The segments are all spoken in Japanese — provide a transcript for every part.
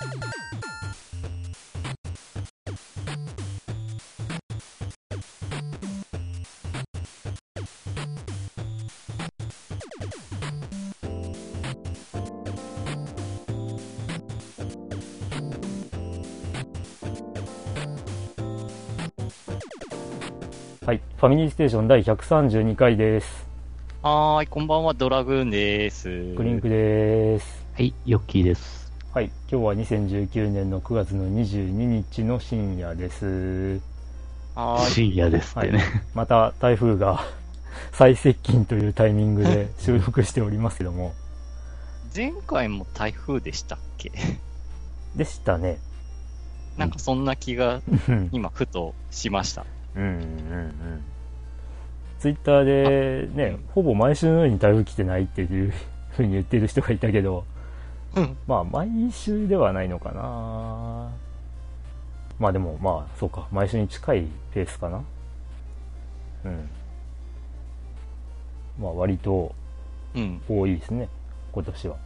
はい。ファミリーステーション第132回です。はーい、こんばんは、ドラグーンです。クリンクです。はい、ヨッキーです。はい、今日は2019年の9月の22日の深夜です。深夜ですってね。はい、また台風が 最接近というタイミングで収録しておりますけども。前回も台風でしたっけ？でしたね。なんかそんな気が今ふとしました。うんうんうん。ツイッターでね、ほぼ毎週のように台風来てないっていうふうに言ってる人がいたけど、うん、まあ毎週ではないのかなまあでもまあそうか、毎週に近いペースかなうん。まあ割と多いですね、うん、今年は。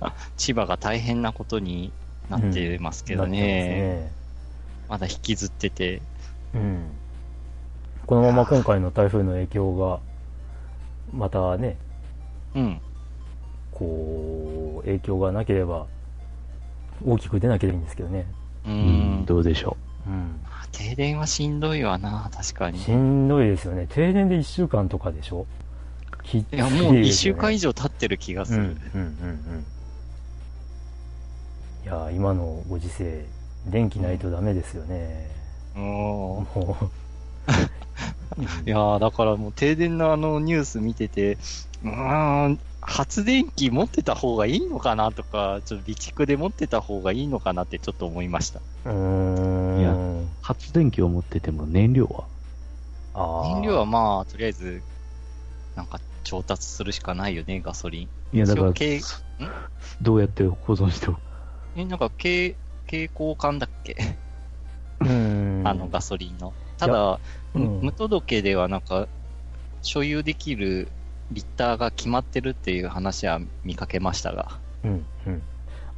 ああ、千葉が大変なことになってますけどね。うんまだ引きずってて。うん。このまま今回の台風の影響が、またね、うん。こう、影響がなければ、大きく出なければいいんですけどね。うん、どうでしょう。うん。停電はしんどいわな、確かに。しんどいですよね。停電で1週間とかでしょ？いいや、もう1週間以上経ってる気がする。うん、うん、うんうん。いや、今のご時世、電気ないとダメですよね。うん、もう。いやだからもう停電のあのニュース見てて、うん、発電機持ってた方がいいのかなとか、ちょっと備蓄で持ってた方がいいのかなってちょっと思いました。うん。いや、発電機を持ってても燃料は？燃料はまあ、とりあえず、なんか調達するしかないよね、ガソリン。いや、だから、どうやって保存しておく？え、なんか、軽、蛍光管だっけ？あのガソリンの。ただ、うん、無届けではなんか、所有できるリッターが決まってるっていう話は見かけましたが。うんうん。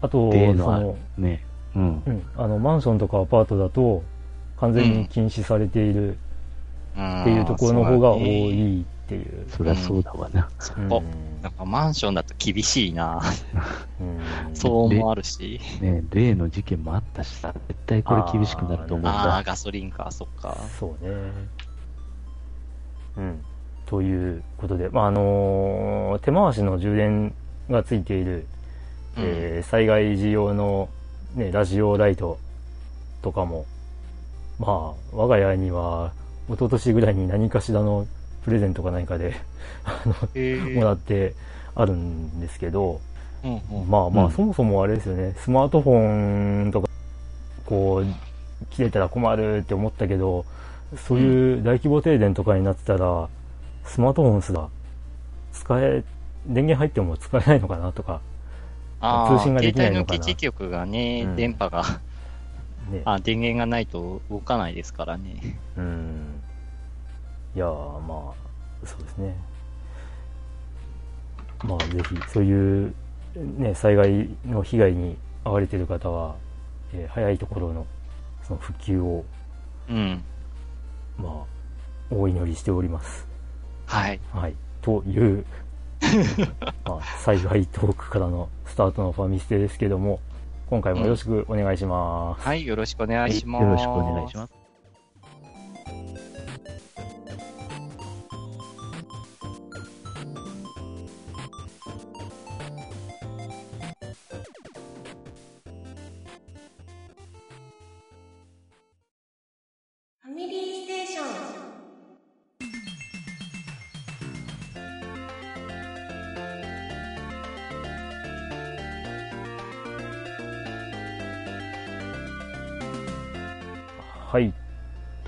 あと、その、ね、うん、うん。あの、マンションとかアパートだと、完全に禁止されているっていうところの方が多いっていう。そりゃそうだわな。そこ。なんかマンションだと厳しいなそう思わるし。ね例の事件もあったしさ、絶対これ厳しくなると思うんだ。ああ、ガソリンか、そっか。そうね。うん。ということで、まあ、あのー、手回しの充電がついている、うん、えー、災害時用の、ね、ラジオライトとかも、まあ、我が家には、一昨年ぐらいに何かしらのプレゼントか何かで あの、えー、もらってあるんですけど、うんうん、まあまあ、そもそもあれですよね、スマートフォンとか、こう、切れたら困るって思ったけど、そういう大規模停電とかになってたら、スマートフォンすら使え、電源入っても使えないのかなとか、通信ができないのかな。携帯の基地局がね、うん、電波がね、あ、電源がないと動かないですからね。うん。いやまあ、そうですね。まあ、ぜひ、そういう、ね、災害の被害に遭われている方は、えー、早いところの、その復旧を、うん。まあ、お祈りしております。はい。はい。という、まあ、災害トークからのスタートのファミステですけども、今回もよろしくお願いします。うん、はい、よろしくお願いします。よろしくお願いします。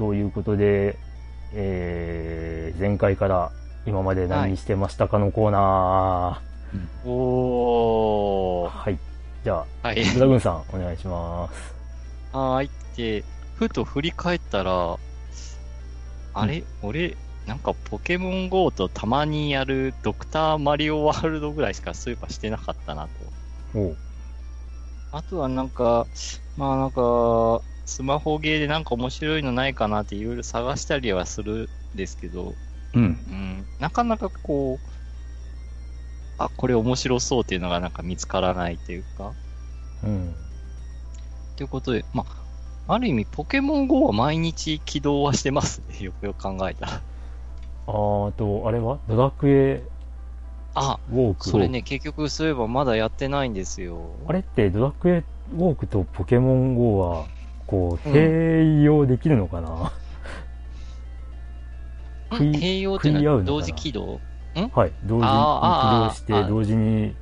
ということで、えー、前回から今まで何してましたかのコーナー。おー。はい。じゃあ、はい、ドラグンさん、お願いします。はい。で、ふと振り返ったら、あれ、うん、俺、なんかポケモン GO とたまにやるドクターマリオワールドぐらいしかそういえばしてなかったなと。あとはなんか、まあなんか、スマホゲーでなんか面白いのないかなっていろいろ探したりはするんですけど、うん。うん、なかなかこう、あ、これ面白そうっていうのがなんか見つからないっていうか、うん。ということで、まあ、ある意味ポケモン GO は毎日起動はしてますね、よくよく考えたら。あーあと、あれは？ドラクエ？あ、ウォーク？をそれね、結局そういえばまだやってないんですよ。あれってドラクエウォークとポケモン GO は、こう、うん。併用できるのかな、食い併用っていうのかな？のは同時起動？はい。同時に起動して、同時に、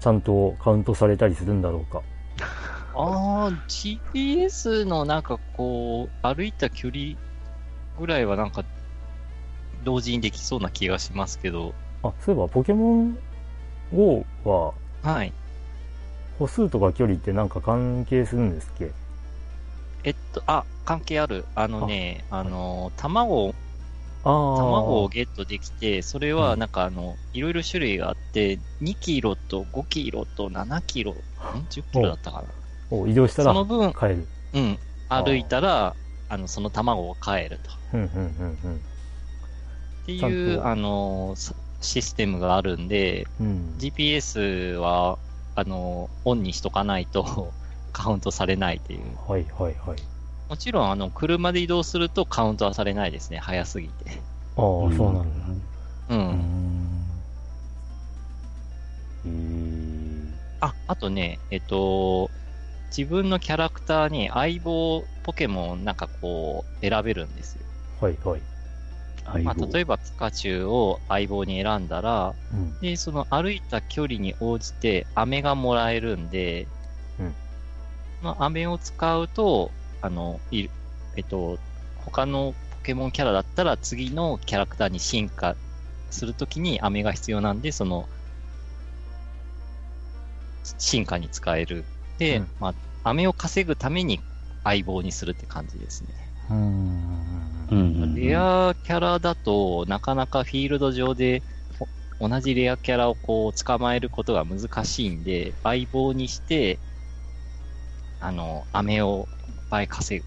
ちゃんとカウントされたりするんだろうか。ああ、GPS のなんかこう、歩いた距離ぐらいはなんか、同時にできそうな気がしますけど、あ、そういえば、ポケモン GO は、はい。歩数とか距離ってなんか関係するんですっけ？えっと、あ、関係ある。あのね、あの、卵。卵をゲットできて、それはなんかあの、いろいろ種類があって、2キロと5キロと7キロ、ん ?10 キロだったかな。お移動したらその分、帰る。うん、歩いたら、あの、その卵を帰ると。うん、うん、うん、ってちゃんいう、とあの、さシステムがあるんで、うん。うん。GPS は、あの、オンにしとかないとカウントされないっていう。はい、はい、はい。もちろん、あの、車で移動するとカウントはされないですね。早すぎて。ああ、そうなんだ。う。うんん。へーあ、あとね、えっと、自分のキャラクターに相棒ポケモンなんかこう選べるんですよ。はい、はい。まあ。例えばピカチュウを相棒に選んだら、うん。で、その歩いた距離に応じて飴がもらえるんで、うんまあ、飴を使うと、あの、いる、えっと、他のポケモンキャラだったら次のキャラクターに進化するときに飴が必要なんで、その、進化に使える。で、うんまあ、飴を稼ぐために相棒にするって感じですね。うん。うんうん。レアキャラだと、なかなかフィールド上で、お同じレアキャラをこう、捕まえることが難しいんで、相棒にして、あの、飴をいっぱい稼ぐ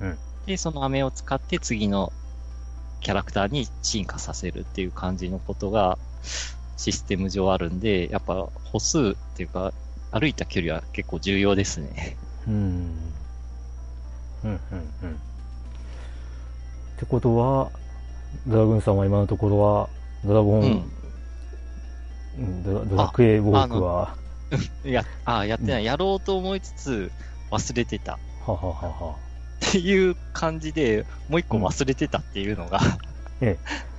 と。うんで、その飴を使って次のキャラクターに進化させるっていう感じのことが、システム上あるんで、やっぱ歩数っていうか、歩いた距離は結構重要ですね。うん。うん、うん、うん。ってことは、ドラグーンさんは今のところは、ドラゴン、うん。うんドラドラクエウォークは、い や、あやってない。やろうと思いつつ、忘れてた。はははは。っていう感じで、もう一個忘れてたっていうのが、ええ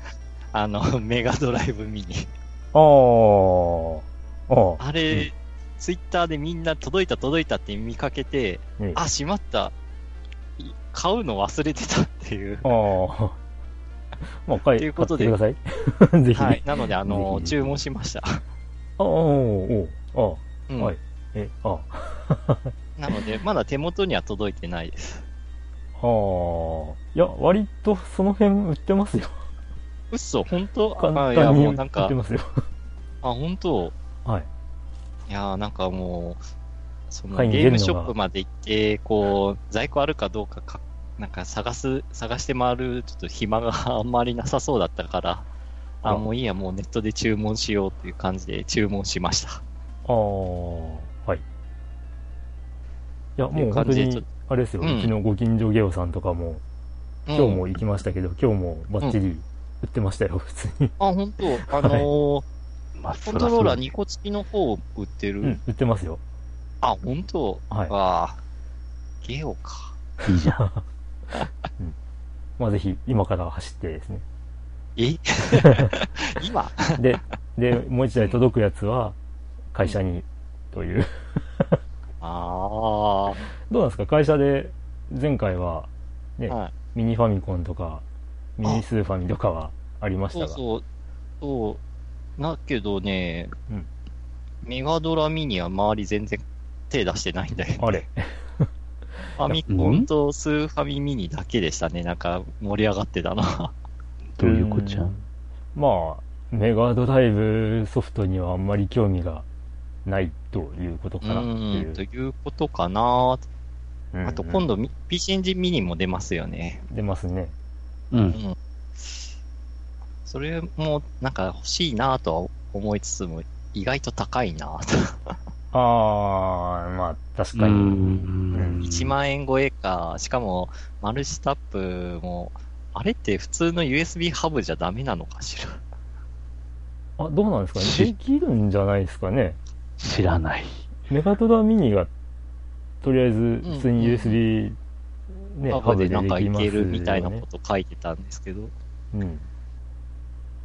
あの、メガドライブミニ。ああ。ああ。あれ、ツイッターでみんな届いた届いたって見かけて、ええあ、しまった。い買うの忘れてたっていう。ああ。まあ、買い、というください。ぜひ。はい。なので、あの、注文しました。ああ、おうおううんはいえ、あ なので、まだ手元には届いてないです。あ。はあ。いや、割とその辺売ってますよ。うっそ、本当？簡あ、いや、もうなんかて、ますよ。あ、本当？はい。いやーなんかもう、そのゲームショップまで行って、こう、在庫あるかどうかか、なんか探す、探して回る、ちょっと暇があんまりなさそうだったから、あ、あもういいや、もうネットで注文しようっていう感じで注文しました。ああ。はい。いや、もう本当にあれですよ、ううんちのご近所ゲオさんとかも、今日も行きましたけど、今日もバッチリ売ってましたよ、普通に。あ、本当あのーまあ、コントローラーに。2個付きの方売ってる、うん、売ってますよ。あ、本当はいわあ、ゲオか。いいじゃん。まあぜひ、今から走ってですね。え？今？で、で、もう一台届くやつは、会社に、という。あどうなんですか？会社で、前回は、ね、あ、はい。ミニファミコンとか、ミニスーファミとかはありましたが。そうそう。そう。だけどね、うんメガドラミニは周り全然手出してないんだよ。あれファミコンとスーファミミニだけでしたね。なんか盛り上がってたな。どういうこっちゃ？んまあ、メガドライブソフトにはあんまり興味がないということかなっていう。ということかな、うんうん、あと今度、PC エンジンミニも出ますよね。出ますね。うん。うん、それもなんか欲しいなとは思いつつも、意外と高いなと。ああ、まあ確かに。1万円超えか、しかもマルチタップも、あれって普通の USB ハブじゃダメなのかしら。あ、どうなんですかね？できるんじゃないですかね？知らない。メガトラミニが、とりあえず普通に USB、ね、ハブでなんかいけるみたいなこと書いてたんですけど。うん。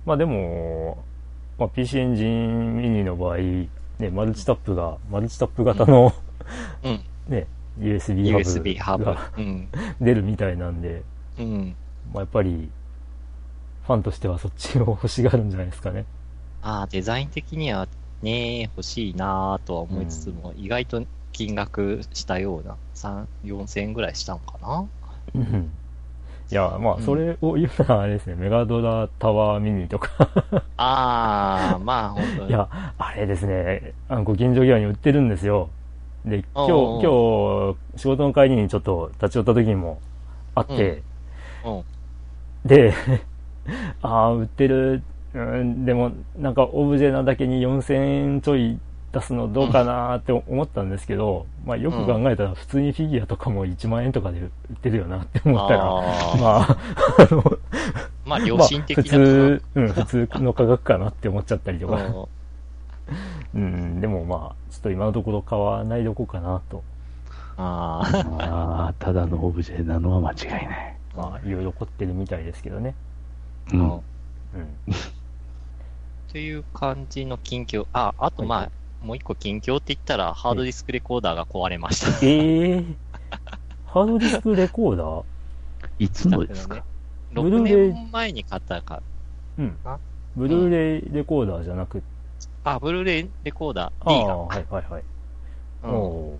まあでも、まあ、PC エンジンミニの場合、ね、マルチタップが、マルチタップ型の、うん、ね、USB ハブ USB ハブが、うん、出るみたいなんで、うん、まあ、やっぱり、ファンとしてはそっちを欲しがるんじゃないですかね。ああ、デザイン的にはね、欲しいなとは思いつつも、うん、意外と金額したような、3、4000円ぐらいしたのかな？うん。いや、まあ、それを言うならあれですね、うん、メガドラタワーミニとか。ああ、まあ、本当に。いや、あれですね、あの、ご近所際に売ってるんですよ。で、今日、今日、仕事の帰りにちょっと立ち寄った時にもあって、うん、で、ああ、売ってる、うん、でも、なんかオブジェなだけに4000円ちょい出すのどうかなって思ったんですけど、うん、まあよく考えたら普通にフィギュアとかも1万円とかで売ってるよなって思ったら、まあ、あの、まあ 良心的な、普通、うん、普通の価格かなって思っちゃったりとか。うん、でもまあ、ちょっと今のところ買わないどこかなと。ああ、ただのオブジェなのは間違いない。まあ、いろいろ凝ってるみたいですけどね。うん。うん。という感じの近況。あ、あとまあ、はい、もう一個近況って言ったら、ハードディスクレコーダーが壊れました。ええー、ハードディスクレコーダー？いつのですか、ね、?6 年前に買ったか。うん。ブルーレイレコーダーじゃなくあ、ブルーレイレコーダー D が。はいはいはい。うん、お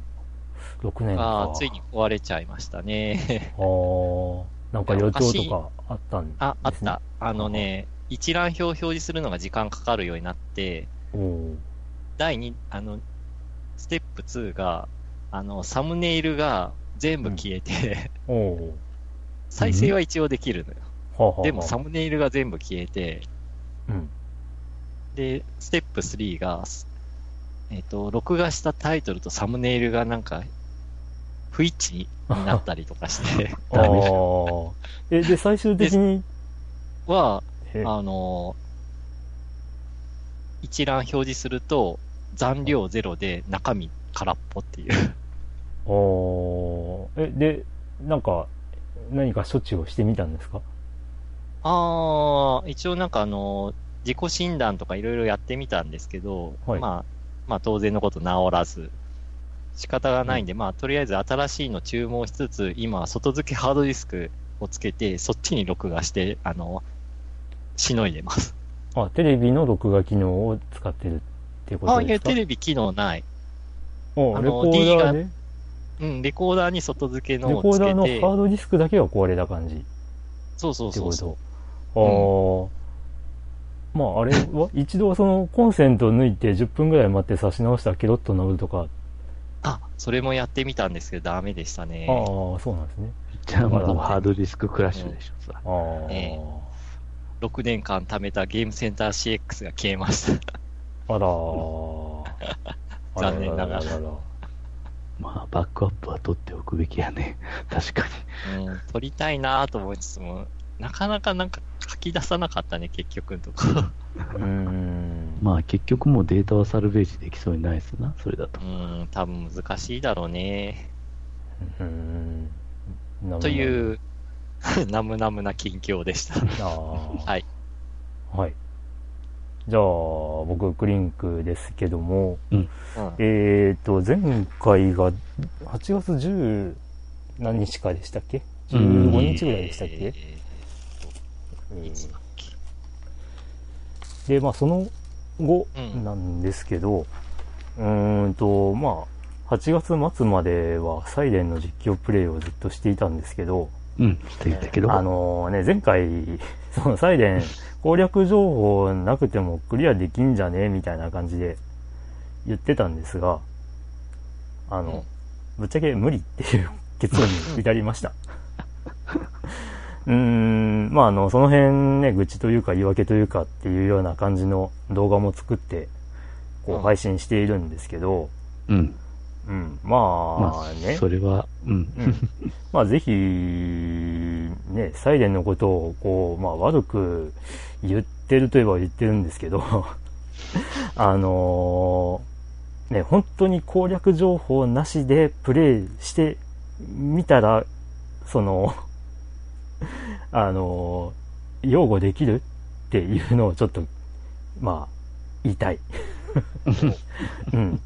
6年か。あついに壊れちゃいましたね。ああ。なんか予兆とかあったんです、ね、あ、あった。あのね、一覧表を表示するのが時間かかるようになって、第2、あの、ステップ2が、あの、サムネイルが全部消えて、うん、再生は一応できるのよ。うん、でもサムネイルが全部消えて、うん、で、ステップ3が、えっ、ー、と、録画したタイトルとサムネイルがなんか不一致になったりとかして。あえ、で、最終的に？は、あの、一覧表示すると、残量ゼロで中身空っぽっていう。おえ、で、なんか、何か処置をしてみたんですか？ああ、一応なんかあの、自己診断とかいろいろやってみたんですけど、はい、まあ、まあ当然のこと治らず、仕方がないんで、まあ、とりあえず新しいの注文しつつ、今、外付けハードディスクをつけて、そっちに録画して、あの、しのいでます。あ、テレビの録画機能を使ってるっていうことですか？あ、いや、テレビ機能ない。おあレコーダーで？うん、レコーダーに外付けのをつけて。レコーダーのハードディスクだけが壊れた感じ？そうそうそうそう。ああ、うん、まあ、あれは？一度そのコンセント抜いて10分ぐらい待って差し直したらケロッと治るとか？あ、それもやってみたんですけど、ダメでしたね。ああ、そうなんですね。じゃあ、まだハードディスククラッシュでしょ、さ。ああ、えー。6年間貯めたゲームセンター CX が消えました。あら 残念ながら。まあ、バックアップは取っておくべきやね。確かに。うん、取りたいなと思いつつも、なかなかなんか書き出さなかったね、結局のとこ。うん。まあ結局もうデータはサルベージできそうにないですな、それだと。うん、多分難しいだろうね。うん。という、ナムナムな近況でした。はい。はい。じゃあ、僕、クリンクですけども、うん、えっ、と、前回が8月10何日かでしたっけ ?15 日ぐらいでしたっけ、えー。で、まあ、その後なんですけど、うん、うんと、まあ、8月末まではサイレンの実況プレイをずっとしていたんですけど、うん、していたけど。あのね、前回、そのサイレン攻略情報なくてもクリアできんじゃね？みたいな感じで言ってたんですが、あの、ぶっちゃけ無理っていう結論に至りました。うーん、まあ、あの、その辺ね、愚痴というか言い訳というかっていうような感じの動画も作って、こう配信しているんですけど、うん。うん、まあね。まあ、それは、うん。うん、まあぜひ、ね、サイレンのことを、こう、まあ悪く言ってるといえば言ってるんですけど あのー、ね、本当に攻略情報なしでプレイしてみたら、そのあのー、擁護できるっていうのをちょっと、まあ、言いたい うん。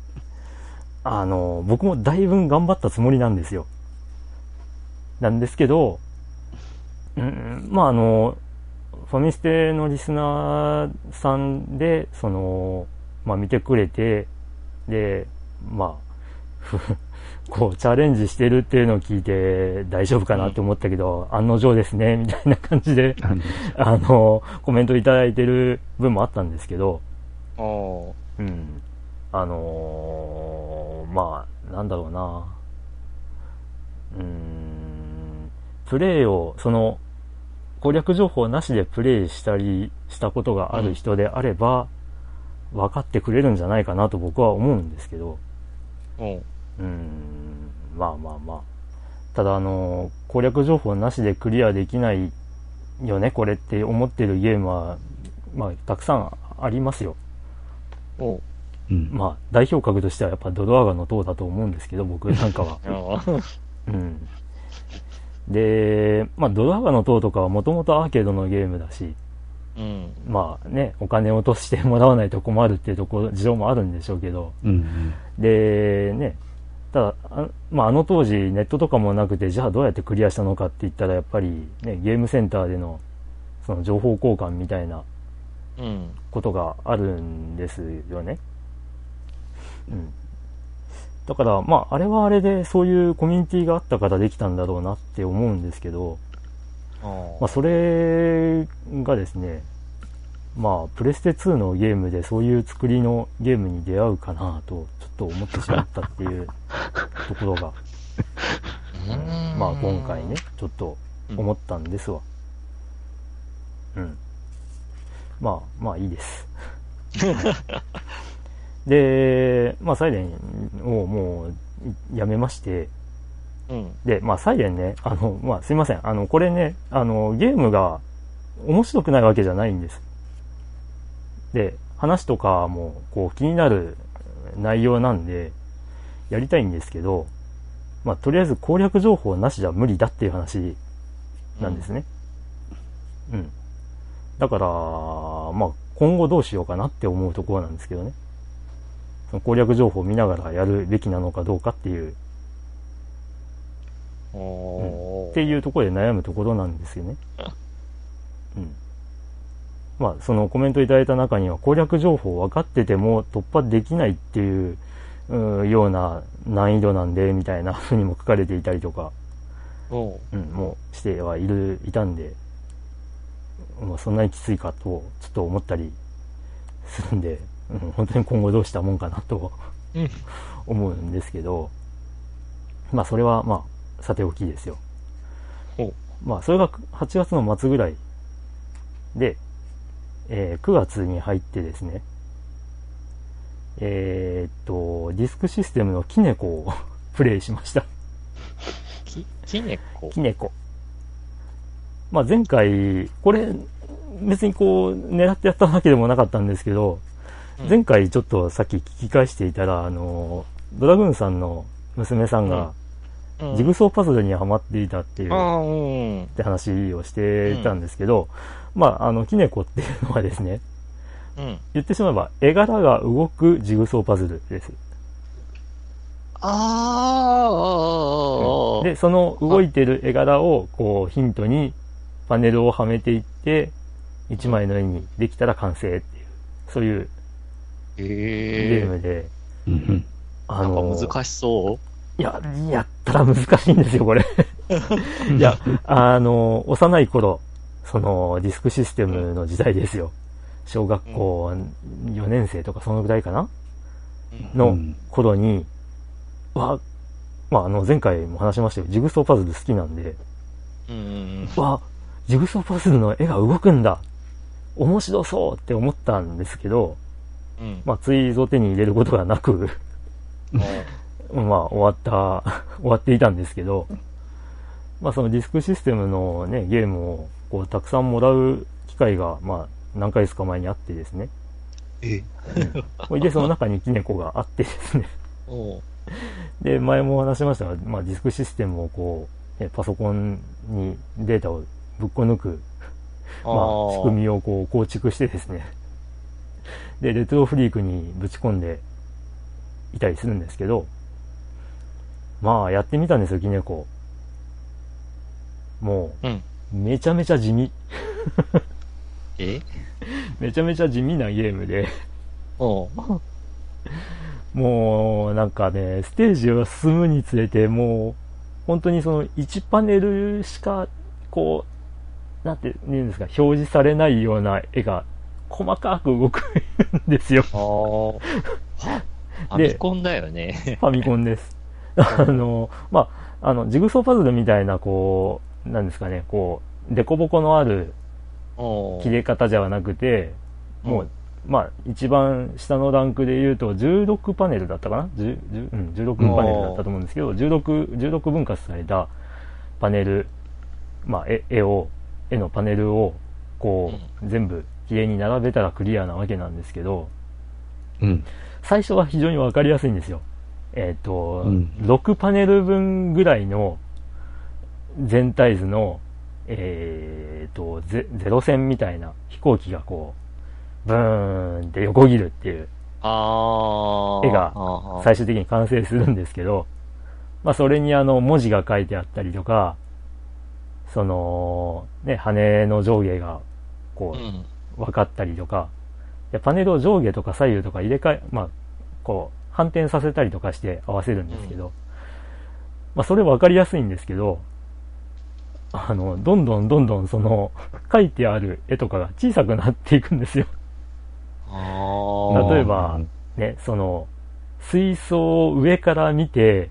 あの、僕もだいぶ頑張ったつもりなんですよ。なんですけど、うん、まああの、ファミステのリスナーさんで、その、まあ見てくれて、で、まあ、こう、チャレンジしてるっていうのを聞いて大丈夫かなって思ったけど、うん、案の定ですね、みたいな感じで、あの、コメントいただいてる分もあったんですけど、うん。あのー、まあ、なんだろうな。うん、プレイを、その、攻略情報なしでプレイしたりしたことがある人であれば、うん、分かってくれるんじゃないかなと僕は思うんですけど、うん、うんまあまあまあ。ただあの、攻略情報なしでクリアできないよね、これって思ってるゲームは、まあ、たくさんありますよ。うん、まあ、代表格としてはやっぱドドアガの塔だと思うんですけど、僕なんかは。うん。で、まあ、ドドアガの塔とかはもともとアーケードのゲームだし、うん、まあね、お金を落としてもらわないと困るっていうところ、事情もあるんでしょうけど、うん、で、ね、ただ、あ,、まあ、あの当時ネットとかもなくて、じゃあどうやってクリアしたのかって言ったら、やっぱりね、ゲームセンターでの、その情報交換みたいなことがあるんですよね。うん。だから、まあ、あれはあれでそういうコミュニティがあったからできたんだろうなって思うんですけど、まあ、それがですね、まあ、プレステ2のゲームでそういう作りのゲームに出会うかなと、ちょっと思ってしまったっていう ところが、まあ、今回ね、ちょっと思ったんですわ。うん。まあ、まあいいです。で、まあ、サイレンをもうやめまして、うん、で、まあ、サイレンね、あの、まあ、すいません。あの、これね、あの、ゲームが面白くないわけじゃないんです。で、話とかも、こう、気になる内容なんで、やりたいんですけど、まあ、とりあえず攻略情報なしじゃ無理だっていう話なんですね。うん、うん。だから、まあ、今後どうしようかなって思うところなんですけどね。攻略情報を見ながらやるべきなのかどうかっていう、うん、っていうところで悩むところなんですよね。うん。まあ、そのコメントいただいた中には攻略情報分かってても突破できないっていう、うような難易度なんで、みたいな風にも書かれていたりとか、うん、もうしてはいる、いたんで、もうそんなにきついかと、ちょっと思ったりするんで、うん、本当に今後どうしたもんかなと思うんですけど、まあそれはまあ、さておきですよ。まあそれが8月の末ぐらいで、えー、9月に入ってですね、えー、っと、ディスクシステムのキネコを プレイしましたき、キネコ？キネコ。まあ前回、これ、別にこう、狙ってやったわけでもなかったんですけど、前回ちょっとさっき聞き返していたら、あの、ドラグーンさんの娘さんが、ジグソーパズルにはまっていたっていう、って話をしていたんですけど、まあ、あの、キネコっていうのはですね、言ってしまえば、絵柄が動くジグソーパズルです。ああ、で、その動いてる絵柄を、こう、ヒントに、パネルをはめていって、一枚の絵にできたら完成っていう、そういうゲームで、あの難しそう？いや、やったら難しいんですよ、これ。いや、あの、幼い頃、そのディスクシステムの時代ですよ。小学校4年生とかそのぐらいかな？の頃に、うん、わ、まあ、あの、前回も話しましたよ。ジグソーパズル好きなんで、うん、わ、ジグソーパズルの絵が動くんだ。面白そうって思ったんですけど、うん、まあ、ついぞ手に入れることがなく まあ、終わった、終わっていたんですけど、まあ、そのディスクシステムのね、ゲームを、こう、たくさんもらう機会が、まあ、何回ですか前にあってですね。えうん、で、その中にキネコがあってですね。で、前も話しましたが、まあ、ディスクシステムをこう、パソコンにデータをぶっこ抜く、まあ、仕組みをこう構築してですね。で、レトロフリークにぶち込んでいたりするんですけど、まあ、やってみたんですよ、キネコ。もう、うん、めちゃめちゃ地味。え？めちゃめちゃ地味なゲームでお もう、なんかね、ステージが進むにつれて、もう、本当にその1パネルしか、こう、なんて言うんですか、表示されないような絵が細かく動くんですよ。ファミコンだよね。ファミコンです。あの、まあ、あの、ジグソーパズルみたいな、こう、なんですかね、こう、デコボコのある切れ方じゃなくて、もう、まあ、一番下のランクで言うと、16パネルだったかな、うん、16パネルだったと思うんですけど、16、16分割されたパネル、まあ、絵絵を、絵のパネルを、こう、全部綺麗に並べたらクリアなわけなんですけど、うん。最初は非常にわかりやすいんですよ。えっ、ー、と、うん、6パネル分ぐらいの全体図の、えっ、ー、とゼ、ゼロ戦みたいな飛行機がこう、ブーンって横切るっていう絵が最終的に完成するんですけど、まあそれにあの文字が書いてあったりとか、その、ね、羽の上下がこう、分かったりとか、でパネルを上下とか左右とか入れ替え、まあ、こう、反転させたりとかして合わせるんですけど、うん、まあ、それ分かりやすいんですけど、あの、どんどんどんどんその、書いてある絵とかが小さくなっていくんですよ。例えば、ね、その、水槽を上から見て、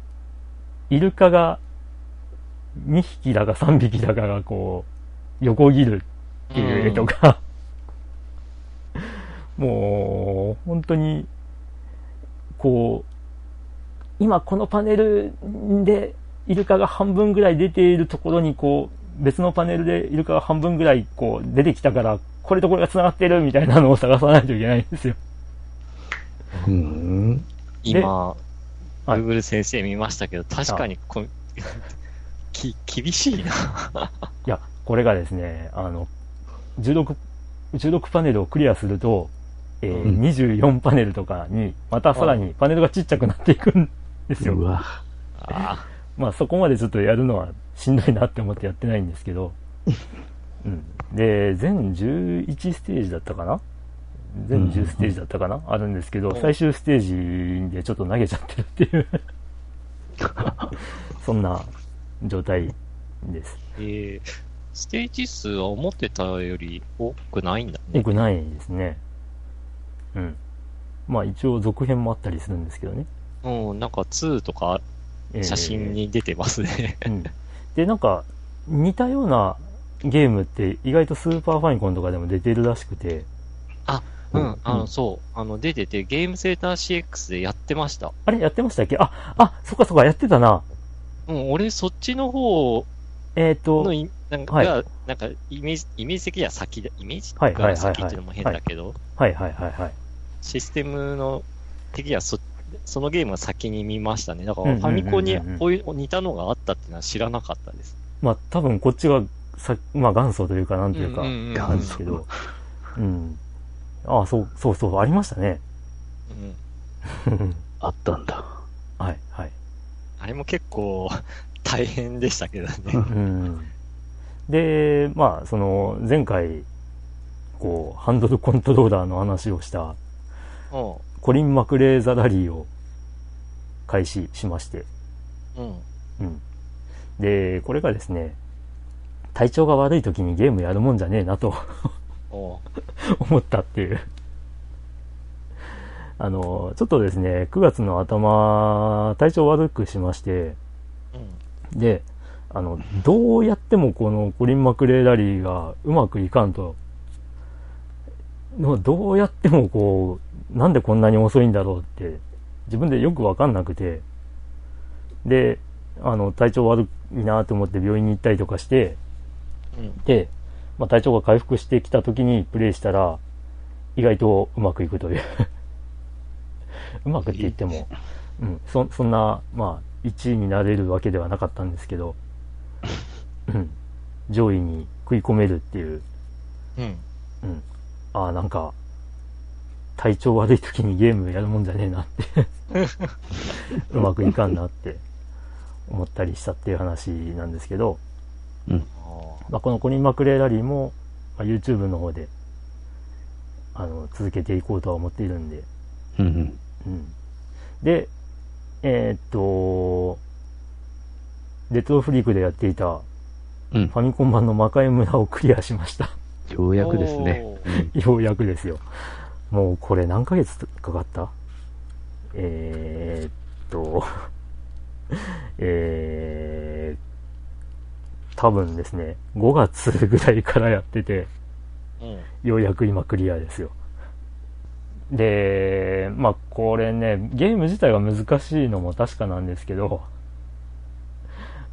イルカが2匹だか3匹だかがこう、横切るっていう絵とか、もう、本当にこう、今このパネルでイルカが半分ぐらい出ているところにこう、別のパネルでイルカが半分ぐらいこう出てきたから、これとこれが繋がってるみたいなのを探さないといけないんですよ。うん。今、Google 先生見ましたけど、確かにこ き、厳しいな。いや、これがですね、あの、16、16パネルをクリアすると、えー、うん、24パネルとかに、またさらにパネルがちっちゃくなっていくんですよ。うわあ まあそこまでちょっとやるのはしんどいなって思ってやってないんですけど、うん。で、全11ステージだったかな？全10ステージだったかな、うん、あるんですけど、最終ステージでちょっと投げちゃってるっていう そんな状態です。えー、ステージ数は思ってたより多くないんだね。多くないですね。うん。まあ一応続編もあったりするんですけどね。うん、なんか2とか写真に出てますね、えー、うん。で、なんか似たようなゲームって意外とスーパーファイコンとかでも出てるらしくて。あ、うん、うん、あの、そう。あの、出てて、ゲームセーター CX でやってました。あれやってましたっけ？あ、あ、そっかそっか、やってたな。うん、俺そっちの方えっ、ー、と、のなんか、はい、なんか、イメージ、イメージ的には先で、イメージが先っていうのも変だけど、はいはいはいはい。システムの的にはそそのゲームは先に見ましたね。だからファミコンにこういう似たのがあったっていうのは知らなかったです。まあ多分こっちがさ、まあ元祖というかなんというか、なんですけど。うん。ああ、そう、そうそう、ありましたね。うん。あったんだ。はい、はい。あれも結構 大変でしたけどね。うん。で、まあ、その、前回、こう、ハンドルコントローラーの話をした、コリン・マクレー・ザ・ラリーを開始しまして。うん。うん。で、これがですね、体調が悪い時にゲームやるもんじゃねえなと 思ったっていうあの、ちょっとですね、9月の頭、体調悪くしまして、うん、で、あの、どうやってもこのコリン・マクレーラリーがうまくいかんと、どうやってもこう、なんでこんなに遅いんだろうって、自分でよくわかんなくて、で、あの、体調悪いなと思って病院に行ったりとかして、うん、で、まあ、体調が回復してきた時にプレイしたら、意外とうまくいくという。うまくって言っても、うん、そそんな、まあ、1位になれるわけではなかったんですけど、うん、上位に食い込めるっていう、うん。うん。ああ、なんか、体調悪い時にゲームやるもんじゃねえなって うまくいかんなって思ったりしたっていう話なんですけど、うん。まあ、このコニン・マクレーラリーも、まあ、YouTube の方で、あの、続けていこうとは思っているんで、うん、うん。うん。で、えー、っと、レトロフリークでやっていた、ファミコン版の魔界村をクリアしました。ようやくですね。ようやくですよ。もうこれ何ヶ月かかった？えー、っと、えー、多分ですね、5月ぐらいからやってて、うん、ようやく今クリアですよ。で、まあこれね、ゲーム自体が難しいのも確かなんですけど、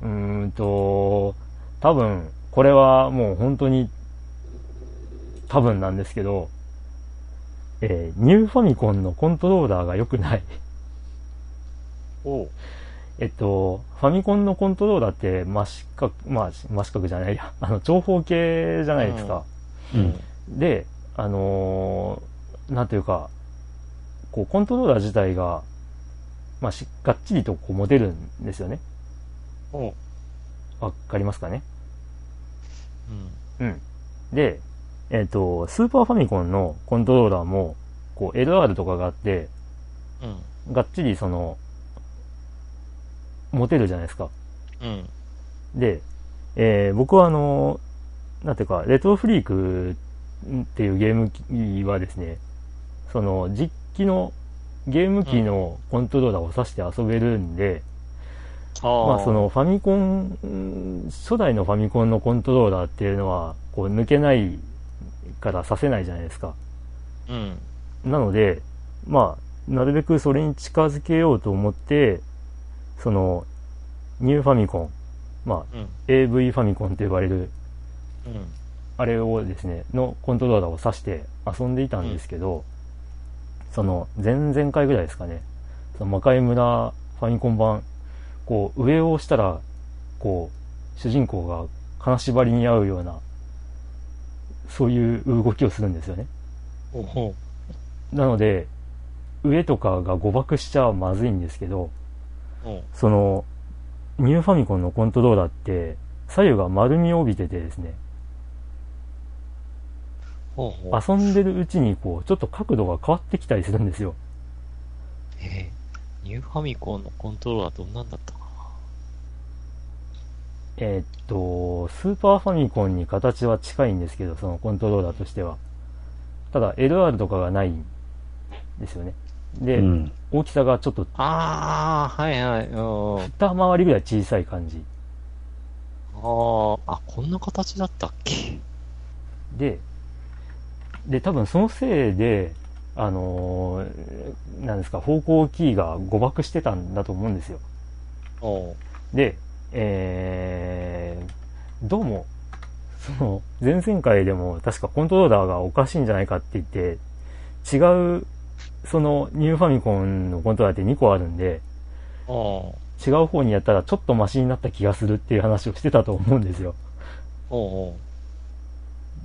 うーんと、多分、これはもう本当に、多分なんですけど、えー、ニューファミコンのコントローラーが良くないおえっと、ファミコンのコントローラーって真四角、まあ、真四角じゃないや、あの、長方形じゃないですか。うん。で、あのー、なんていうか、こう、コントローラー自体が、まあ、し、がっちりとこう持てるんですよね。おわかりますかね？うん。うん。で、えっ、ー、と、スーパーファミコンのコントローラーも、こう、LR とかがあって、うん。がっちりその、持てるじゃないですか。うん。で、えー、僕はあの、なんていうか、レトロフリークっていうゲーム機はですね、その、実機のゲーム機のコントローラーを挿して遊べるんで、まあそのファミコン、初代のファミコンのコントローラーっていうのは、こう抜けないからさせないじゃないですか。うん。なので、まあ、なるべくそれに近づけようと思って、その、ニューファミコン、まあ、うん、AV ファミコンと呼ばれる、うん、あれをですね、のコントローラーを挿して遊んでいたんですけど、うん、その、前々回ぐらいですかね、その魔界村ファミコン版こう、上を押したら、こう、主人公が金縛りに合うような、そういう動きをするんですよね。なので、上とかが誤爆しちゃまずいんですけど、その、ニューファミコンのコントローラーって、左右が丸みを帯びててですね、遊んでるうちにこう、ちょっと角度が変わってきたりするんですよ。えニューファミコンのコントローラーどんなんだったえー、っと、スーパーファミコンに形は近いんですけど、そのコントローラーとしては。ただ、LR とかがないんですよね。で、うん、大きさがちょっと、ああ、はいはい。二回りぐらい小さい感じ。ああ、あ、こんな形だったっけ？で、で、多分そのせいで、あのー、なんですか、方向キーが誤爆してたんだと思うんですよ。で、えー、どうも、その、前々回でも確かコントローラーがおかしいんじゃないかって言って、違う、そのニューファミコンのコントローラーって2個あるんで、違う方にやったらちょっとマシになった気がするっていう話をしてたと思うんですよ。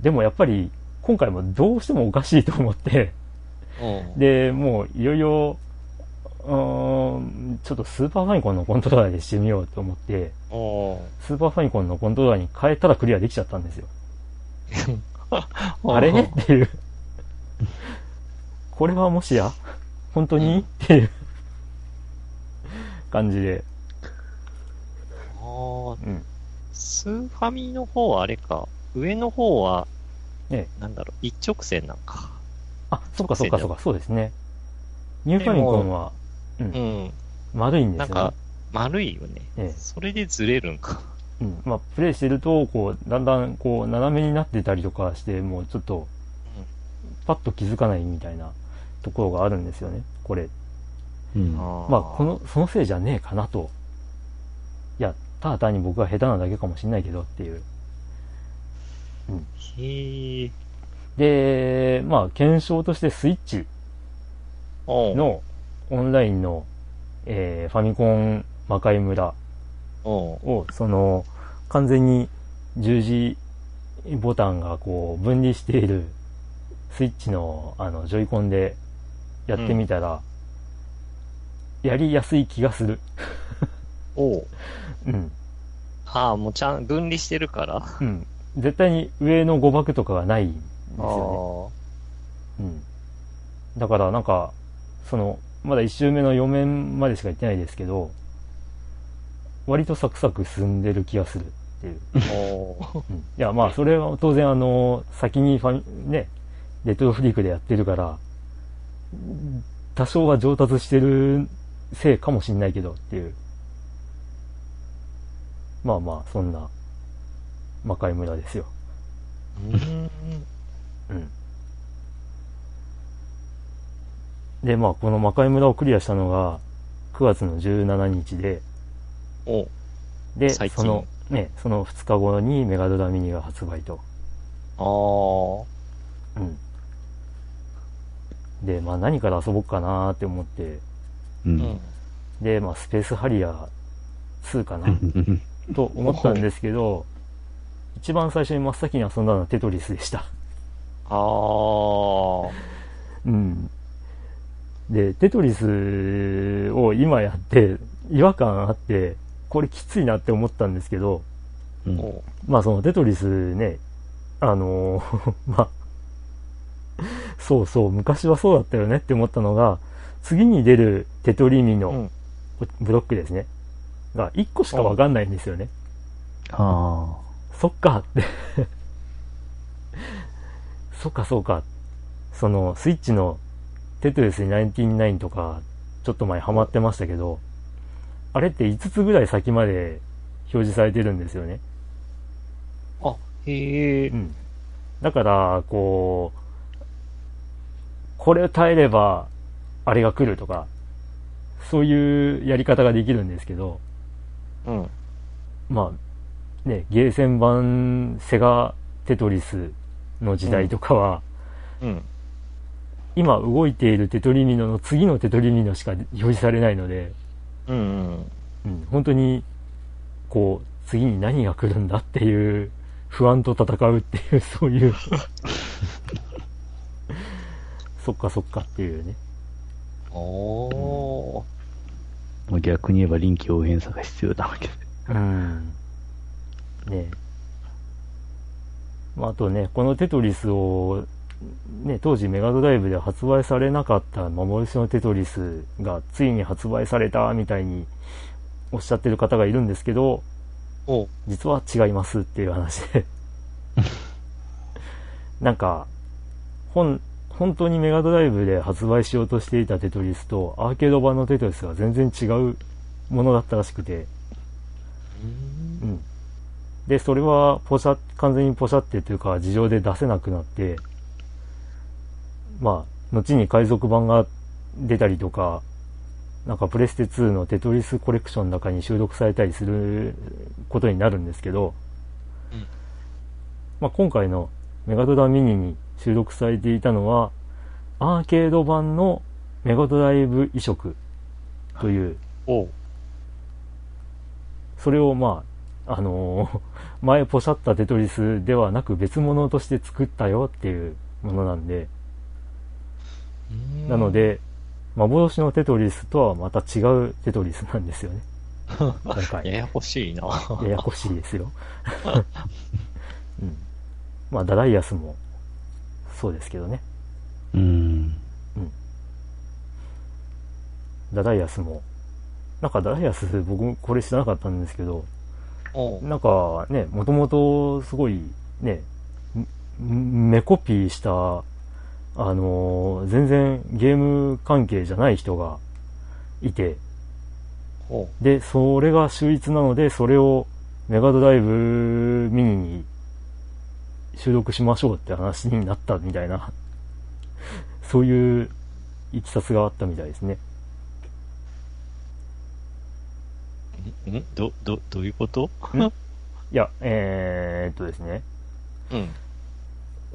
でもやっぱり今回もどうしてもおかしいと思ってで、もういよいようん、ちょっとスーパーファミコンのコントローラーでしてみようと思って、スーパーファミコンのコントローラーに変えたらクリアできちゃったんですよ。あれ っていう。これはもしや？本当に？っていう感じで。ああ、うん。スーファミの方はあれか。上の方は、ね、なんだろう、一直線なんか。あ、そっかそっかそっか、そうですね。ニューファミコンは、うん。丸いんですよね。なんか、丸いよね。ええ、それでずれるんか。うん。まあ、プレイしてると、こう、だんだん、こう、斜めになってたりとかして、もうちょっと、パッと気づかないみたいなところがあるんですよね、これ。うん。まあ、この、そのせいじゃねえかなと。いや、ただ単に僕が下手なだけかもしんないけどっていう。うん。へで、まあ、検証としてスイッチのオンラインの、えー、ファミコン魔界村を、その、完全に十字ボタンがこう分離しているスイッチのあのジョイコンでやってみたら、うん、やりやすい気がする。おう。うん。ああ、もうちゃん、分離してるから。うん。絶対に上の誤爆とかがないんですよね。うん。だからなんか、その、まだ1周目の4面までしか行ってないですけど、割とサクサク進んでる気がするっていう。うん、いや、まあ、それは当然あの、先にファミ、ね、レトロフリークでやってるから、多少は上達してるせいかもしんないけどっていう。まあまあ、そんな、魔界村ですよ。うん。うん。で、まあ、この魔界村をクリアしたのが、9月の17日で、おで、その、ね、その2日後にメガドラミニが発売と。ああ。うん。で、まあ何から遊ぼうかなって思って、うん。で、まあスペースハリアー2かなと思ったんですけど、一番最初に真っ先に遊んだのはテトリスでした。ああ。うん。で、テトリスを今やって違和感あって、これきついなって思ったんですけど、うん、まあそのテトリスね、あのー、まあ、そうそう、昔はそうだったよねって思ったのが、次に出るテトリミのブロックですね。が1個しかわかんないんですよね。ああ。そっかって そっかそうか。その、スイッチのテトリス99とか、ちょっと前ハマってましたけど、あれって5つぐらい先まで表示されてるんですよね。あ、へえ。うん。だから、こう、これを耐えれば、あれが来るとか、そういうやり方ができるんですけど、うん。まあ、ね、ゲーセン版セガテトリスの時代とかは、うん、うん、今動いているテトリミノの次のテトリミノしか表示されないので、うん、うん、うん、本当に、こう、次に何が来るんだっていう不安と戦うっていう、そういうそっかそっかっていうね。おお、もう逆に言えば臨機応変さが必要なわけで。うん。ねまあ、あとね、このテトリスを、ね、当時メガドライブで発売されなかった幻のテトリスがついに発売されたみたいにおっしゃってる方がいるんですけど、実は違いますっていう話で。なんか、本、本当にメガドライブで発売しようとしていたテトリスとアーケード版のテトリスが全然違うものだったらしくて、うん。で、それはポシャ、完全にポシャってというか事情で出せなくなって、まあ、後に海賊版が出たりとか、なんかプレステ2のテトリスコレクションの中に収録されたりすることになるんですけど、うん、まあ今回のメガドラミニに収録されていたのは、アーケード版のメガドライブ移植という、それをまあ、あのー、前ポシャったテトリスではなく別物として作ったよっていうものなんで、なので、幻のテトリスとはまた違うテトリスなんですよね。今回。ややこしいな。ややこしいですよ。うん。まあ、ダダイアスもそうですけどね。うん。うん。ダダイアスも、なんかダダイアス僕これ知らなかったんですけど、なんかね、もともとすごいね、メコピーしたあのー、全然ゲーム関係じゃない人がいて、で、それが秀逸なので、それをメガドライブミニに収録しましょうって話になったみたいな そういういきさつがあったみたいですね。ん？ど、ど、どういうこと？いや、えー、っとですね。うん。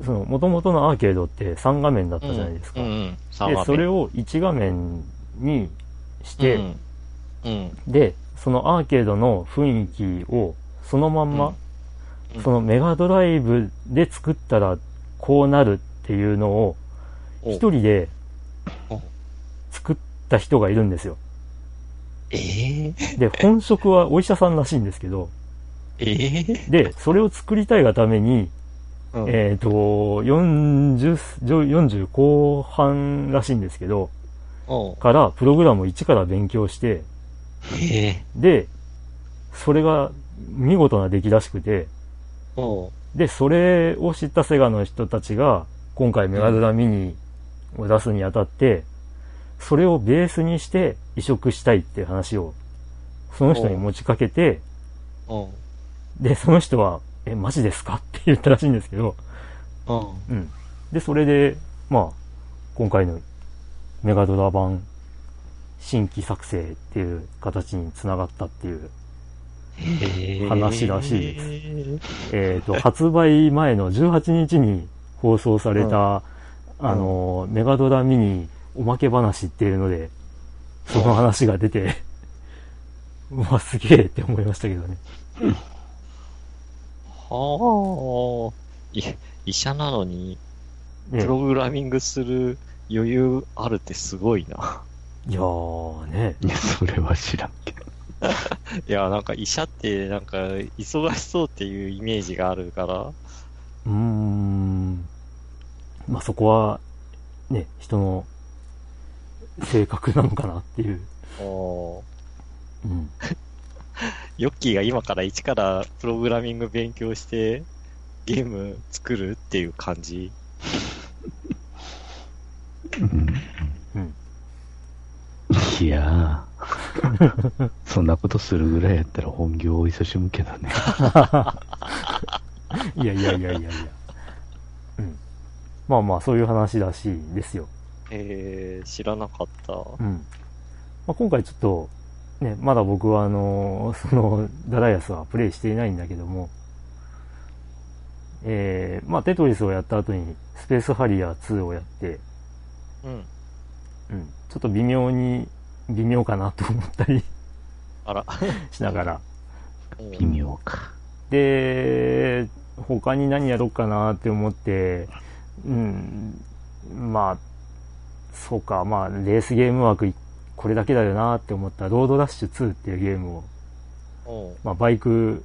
その、元々のアーケードって3画面だったじゃないですか。うんうんうん、で、それを1画面にして、うんうん、で、そのアーケードの雰囲気をそのまんま、うん、そのメガドライブで作ったらこうなるっていうのを、一人で作った人がいるんですよ。ええー、で、本職はお医者さんらしいんですけど、ええー、で、それを作りたいがために、うん、えっ、ー、と、40、40後半らしいんですけど、からプログラムを一から勉強して、で、それが見事な出来らしくて、で、それを知ったセガの人たちが、今回メガドラミニを出すにあたって、それをベースにして移植したいっていう話を、その人に持ちかけて、で、その人は、え、マジですか？って言ったらしいんですけど、うん。で、それで、まあ、今回のメガドラ版新規作成っていう形につながったっていう話らしいです。えっ、と、発売前の18日に放送された、うん、あの、メガドラミニおまけ話っていうので、その話が出て、うわ、すげえって思いましたけどね。はあ、医者なのに、プログラミングする余裕あるってすごいな。いやーね。いや、それは知らんけど。いや、なんか医者ってなんか忙しそうっていうイメージがあるから。うーん。まあ、そこは、ね、人の性格なのかなっていう。おうん。ヨッキーが今から一からプログラミング勉強してゲーム作るっていう感じ。うん。うん。いやー、そんなことするぐらいやったら本業を勤しむけどね。いやいやいやいやいや。うん。まあまあ、そういう話らしいですよ。えー、知らなかった。うん。まあ、今回ちょっと、ね、まだ僕はあの、その、ダライアスはプレイしていないんだけども、えー、まあ、テトリスをやった後に、スペースハリアー2をやって、うん。うん。ちょっと微妙に、微妙かなと思ったりあら。しながら。微妙か。で、他に何やろうかなって思って、うん、まあ、そうか、まあ、レースゲーム枠これだけだよなって思ったロードダッシュ2っていうゲームを、まあ、バイク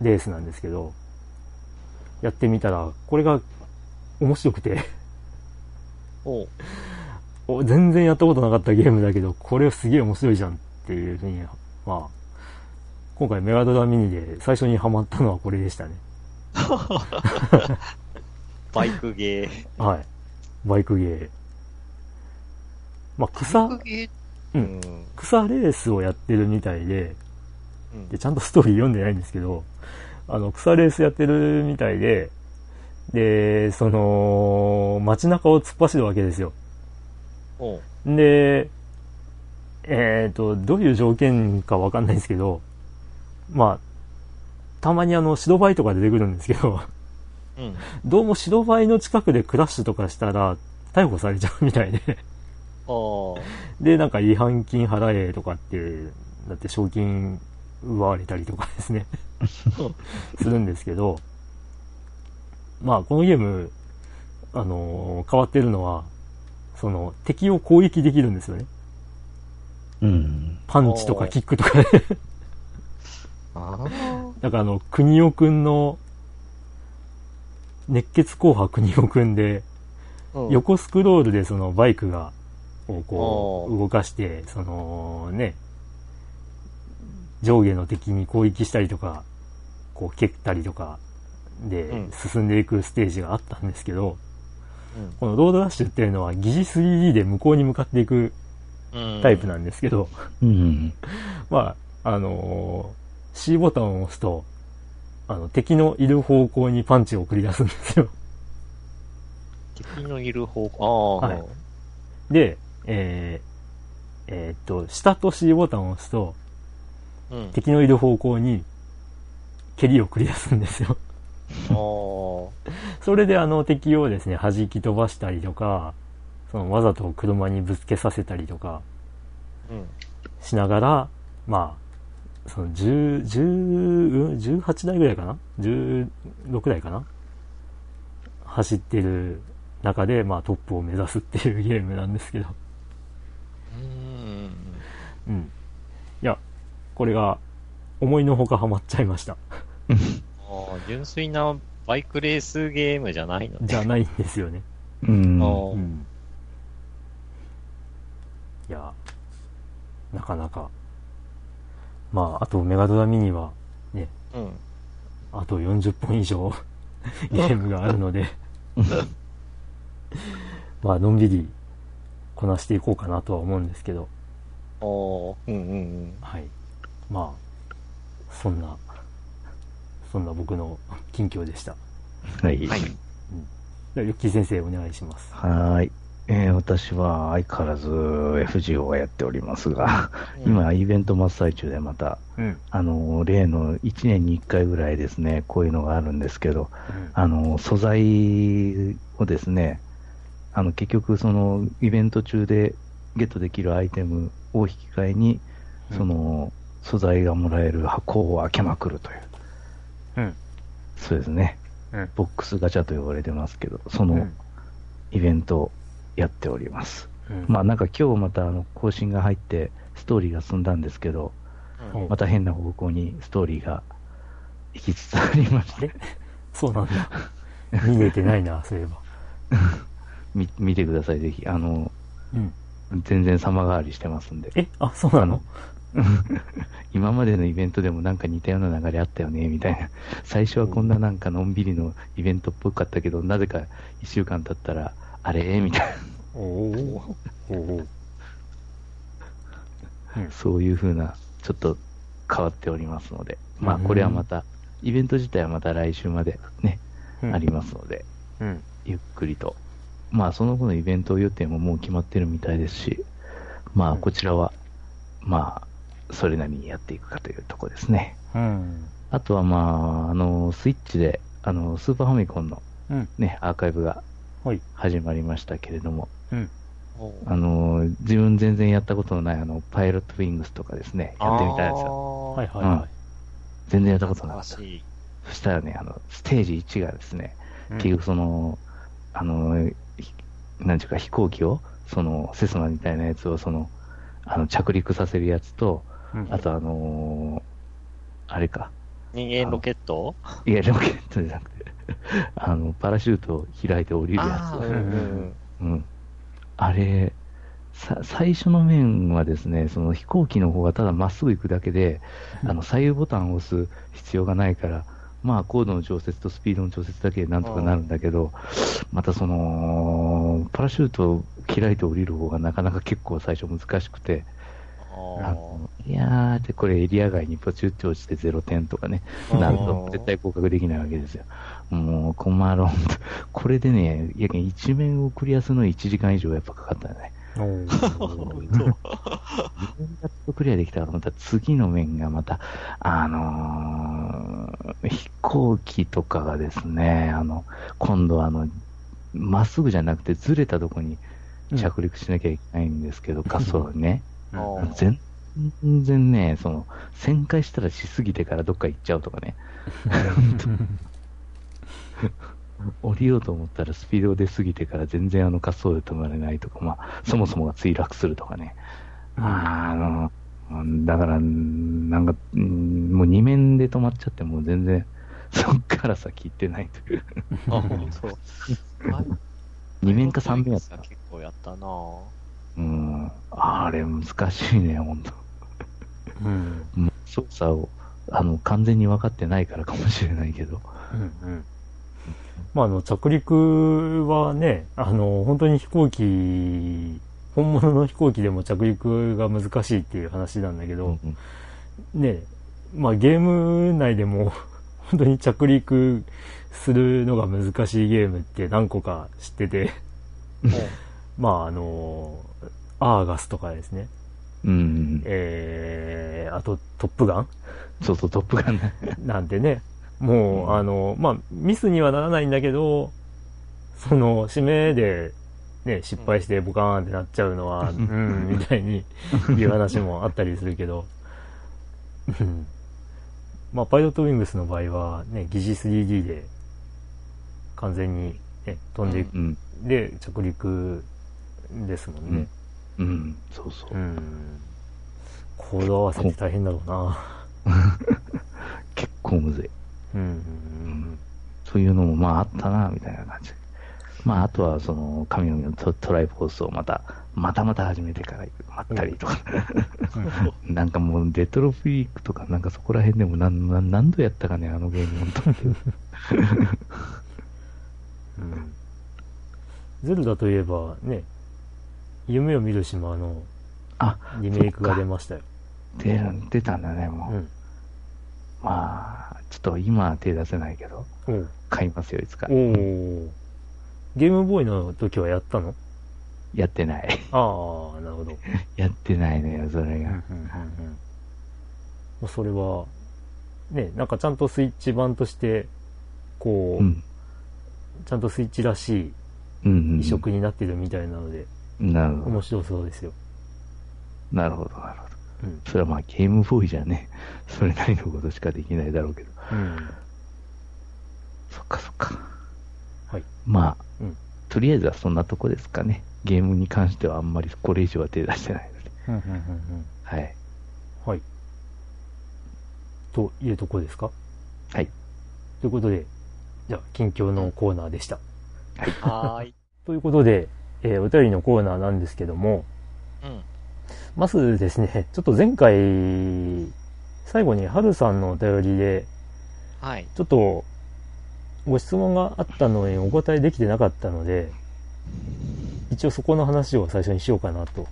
レースなんですけど、やってみたら、これが面白くて 全然やったことなかったゲームだけど、これすげえ面白いじゃんっていうふうに、まあ、今回メガドラミニで最初にハマったのはこれでしたね。バイクゲー。はい。バイクゲー。まあ、草、うん、草レースをやってるみたいで、で、ちゃんとストーリー読んでないんですけど、あの、草レースやってるみたいで、で、その、街中を突っ走るわけですよ。で、えっ、ー、と、どういう条件かわかんないんですけど、まあ、たまにあの、白バイとか出てくるんですけど、うん、どうも白バイの近くでクラッシュとかしたら、逮捕されちゃうみたいでで、なんか違反金払えとかって、だって賞金奪われたりとかですね。するんですけど、まあ、このゲーム、あのー、変わってるのは、その、敵を攻撃できるんですよね。うん。パンチとかキックとか。でだからあの、国尾くんの、熱血硬派国尾くんで、横スクロールでそのバイクがをこう動かして、そのね、上下の敵に攻撃したりとか、こう蹴ったりとかで進んでいくステージがあったんですけど、このロードダッシュっていうのは疑似 3D で向こうに向かっていくタイプなんですけど、うん。まあ、あのー C ボタンを押すと、あの、敵のいる方向にパンチを繰り出すんですよ。敵のいる方向、ああ、はい。で、えー、えーっと、下と C ボタンを押すと、うん。敵のいる方向に蹴りを繰り出すんですよ。あ それであの敵をですね、弾き飛ばしたりとか、そのわざと車にぶつけさせたりとか。しながら、まあ、その10、10、うん18台ぐらいかな ?16 台かな？走ってる中で、まあトップを目指すっていうゲームなんですけど。うん。うん。いや、これが思いのほかハマっちゃいました。ああ、純粋なバイクレースゲームじゃないのね。じゃないんですよね。うん。うん。いや、なかなか。まあ、あとメガドラミニは、ね、うん。あと40本以上 ゲームがあるので、まあ、のんびりこなしていこうかなとは思うんですけど、うんうんうん。はい。まあ、そんな、そんな僕の近況でした。はい。はい。ではヨッキー先生お願いします。はーい。えー私は相変わらず FGO をやっておりますが、今イベント真っ最中でまた、うん。あの、例の1年に1回ぐらいですね、こういうのがあるんですけど、あの、素材をですね、あの、結局そのイベント中でゲットできるアイテムを引き換えに、うんその、素材がもらえる箱を開けまくるという。うん。そうですね。うん。ボックスガチャと呼ばれてますけど、そのうんイベントをやっております。うんまあなんか今日またあの更新が入ってストーリーが進んだんですけど、うんまた変な方向にストーリーが行きつつありまして、そうなんだ。見れてないな、そういえば。み見てください、ぜひ。あの、うん。全然様変わりしてますんで。え、あ、そうなの？今までのイベントでもなんか似たような流れあったよね、みたいな。最初はこんななんかのんびりのイベントっぽかったけど、なぜか一週間経ったら、あれ？みたいな。おおそういう風な、ちょっと変わっておりますので。まあこれはまた、イベント自体はまた来週までね、うんありますので、うん。ゆっくりと。まあ、その後のイベント予定ももう決まってるみたいですし、まあ、うんこちらは、まあ、それなりにやっていくかというところですね。うん。あとは、まあ、あの、スイッチで、あの、スーパーファミコンのうん。ね、アーカイブがはい。始まりましたけれども、うん。おあの、自分全然やったことのない、あの、パイロットウィングスとかですね、やってみたいですよ。よはいはいは全然やったことなかった。そしたらね、あの、ステージ1がですね、い。結局その、あの、ひなんていうか飛行機を、その、セスナみたいなやつを、その、あの、着陸させるやつと、うん、あとあのーあれか、人間ロケット？いや、ロケットじゃなくて、あの、パラシュートを開いて降りるやああ、つ。うんうんうん。あれ、さ、最初の面はですね、その飛行機の方がただまっすぐ行くだけで、うん。あの、左右ボタンを押す必要がないから、まあ、高度の調節とスピードの調節だけでなんとかなるんだけど、またその、パラシュートを開いて降りる方がなかなか結構最初難しくて、ああのいやーってこれエリア外にポチュって落ちて0点とかね、うんなると絶対合格できないわけですよ。もう困ろんと。これでね、いや一面をクリアするのに1時間以上やっぱかかったよね。おー。自分がちょっとクリアできたから、また次の面がまた、あのー飛行機とかがですね、あの、今度あの、まっすぐじゃなくてずれたとこに着陸しなきゃいけないんですけど、滑走路にね。全然ね、その、旋回したらしすぎてからどっか行っちゃうとかね。降りようと思ったらスピード出すぎてから全然あの滑走路で止まれないとか、まあ、そもそもが墜落するとかね。あの、うんだから、うんなんか、うんもう二面で止まっちゃって、もう全然、そっから先行ってないという。あ、本当。二面か三面やった。結構やったなぁ。うん。あれ難しいね、ほんと。うん。操作を、あの、完全に分かってないからかもしれないけど。うん。うん。まあ、あの、着陸はね、あの、本当に飛行機、本物の飛行機でも着陸が難しいっていう話なんだけど、うんうん、ね、まあゲーム内でも 本当に着陸するのが難しいゲームって何個か知っててまああの、アーガスとかですね。うん。えー、あと、トップガンそうそう、トップガンなんてね。もう、うん、あの、まあ、ミスにはならないんだけど、その、指名で、ね、失敗してボカーンってなっちゃうのは、うん、みたいにいう話もあったりするけど、まあ、パイロットウィングスの場合は、ね、疑似 3D で完全に、ね、飛んでいく、うん、で、着陸ですもんね。うん、うん、そうそう。うん。コード合わせて大変だろうな。結構むずい。うん、うん。そういうのもまああったな、みたいな感じ。まあ、あとは、その、神々のトトライブコースをまた、またまた始めてからまったりとか。なんかもう、デトロフィークとか、なんかそこら辺でも何何何度やったかね、あのゲーム、本当に。うん、ゼルダといえば、ね、夢を見る島のリメイクが出ましたよ。出出たんだね、もう。うん、まあ、ちょっと今は手出せないけど、買いますよ、いつか。おゲームボーイの時はやったの？やってない。ああ、なるほど。やってないのよ、それが。それは、ね、なんかちゃんとスイッチ版として、こう、うん、ちゃんとスイッチらしい移植になってるみたいなので、なるほど。面白そうですよ。なるほど、なるほど。うん、それはまあゲームボーイじゃね、それなりのことしかできないだろうけど。うん、そっかそっか。はい。まあ、うん、とりあえずはそんなとこですかね。ゲームに関してはあんまりこれ以上は手出してないので。うんうんうんうん、はい。はい。というとこですか？はい。ということで、じゃあ、近況のコーナーでした。はい。ということで、えー、お便りのコーナーなんですけども、うん。まずですね、ちょっと前回、最後にハルさんのお便りで、はい。ちょっと、ご質問があったのにお答えできてなかったので、一応そこの話を最初にしようかなと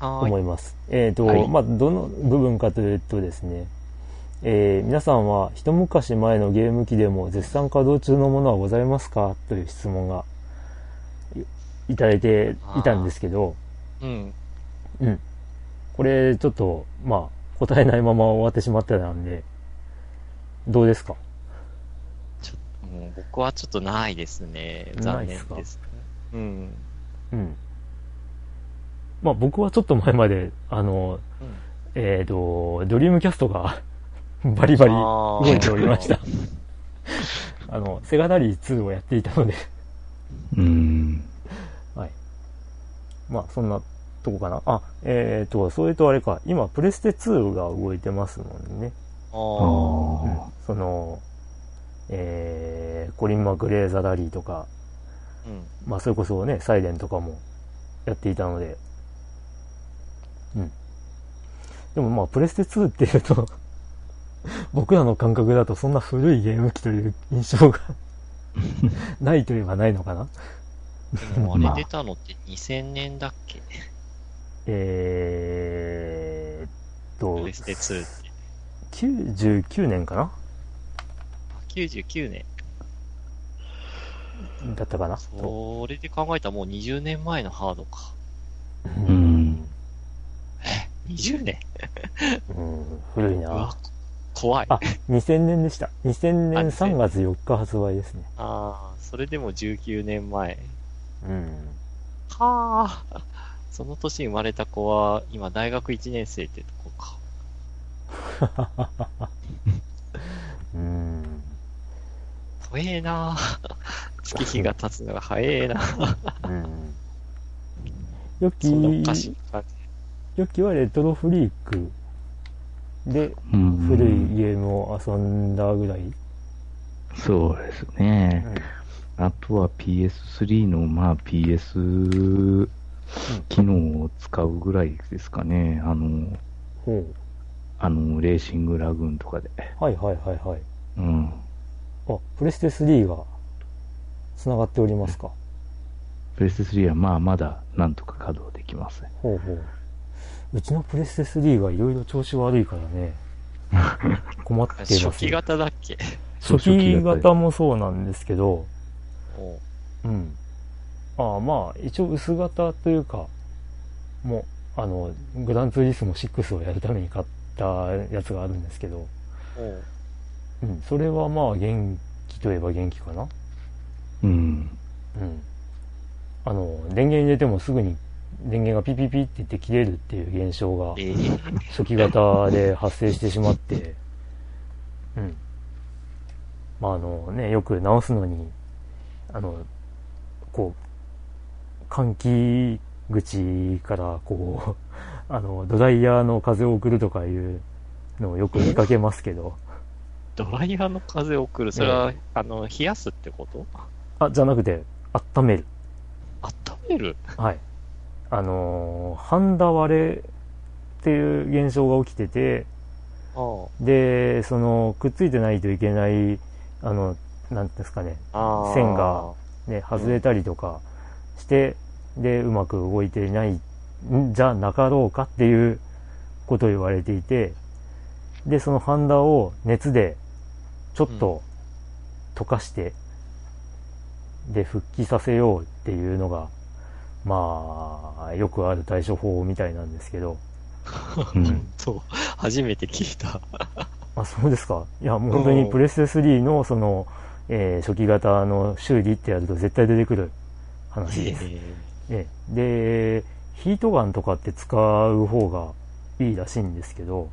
思います。えっ、ー、と、はい、まあ、どの部分かというとですね、えー、皆さんは一昔前のゲーム機でも絶賛稼働中のものはございますかという質問がいただいていたんですけど、うん。うん。これちょっと、まあ、答えないまま終わってしまってたんで、どうですか？ちょもう僕はちょっとないですね。残念です。うん。うん。まあ僕はちょっと前まで、あの、うん、えっ、ー、と、ドリームキャストが バリバリ動いておりました。あの、セガダリー2をやっていたのでうん。はい。まあ、そんなとこかな。あ、えっ、ー、と、それとあれか、今、プレステ2が動いてますもんね。ああ、うん、その、えー、コリン・マクレーザダリーとか、うん、まあ、それこそね、サイレンとかもやっていたので、うん。でもまあ、プレステ2っていうと 僕らの感覚だとそんな古いゲーム機という印象が ないといえばないのかな。でもあれ出たのって2000年だっけ、えーっと、プレステ2って。99年かな ?99 年。だったかな？それで考えたらもう20年前のハードか。うん。え、20年うん、古いな。怖い。あ、2000年でした。2000年3月4日発売ですね。ああ、それでも19年前。うん。はあ。その年生まれた子は、今大学1年生ってと。うん。早えな月日が経つのが早えなうん。よき、よきはレトロフリークで、古いゲームを遊んだぐらいそうですね。うん、あとは PS3 の、まあ PS 機能を使うぐらいですかね。あの、ほうあの、レーシングラグーンとかで。はいはいはいはい。うん。あ、プレステ3が繋がっておりますか？プレステ3はまあまだなんとか稼働できますほうほう。うちのプレステ3がいろいろ調子悪いからね。困ってます。初期型だっけ？初期型もそうなんですけど、うん。ああ、まあ、一応薄型というか、もう、あの、グランツーリスモ6をやるために買ったやつがあるんですけど、うん、それはまあ元気といえば元気かな。うん。うん。あの、電源入れてもすぐに電源がピピピって言って切れるっていう現象がえー、初期型で発生してしまって、うん。まああのね、よく直すのに、あの、こう、換気口からこう、あの、ドライヤーの風を送るとかいうのをよく見かけますけど、ドライヤーの風を送る。それは、あの、冷やすってこと？あ、じゃなくて、温める。温める？はい。あのー、ハンダ割れっていう現象が起きてて、あで、その、くっついてないといけない、あの、なんですかね。線がね、外れたりとかして、で、うまく動いていないんじゃなかろうかっていうことを言われていて、で、そのハンダを熱でちょっと溶かして、で、復帰させようっていうのが、まあ、よくある対処法みたいなんですけど、うん。そう。初めて聞いた。あ、そうですか。いや、もう本当にプレステ3のその、えー初期型の修理ってやると絶対出てくる話です。ええで、ヒートガンとかって使う方がいいらしいんですけど、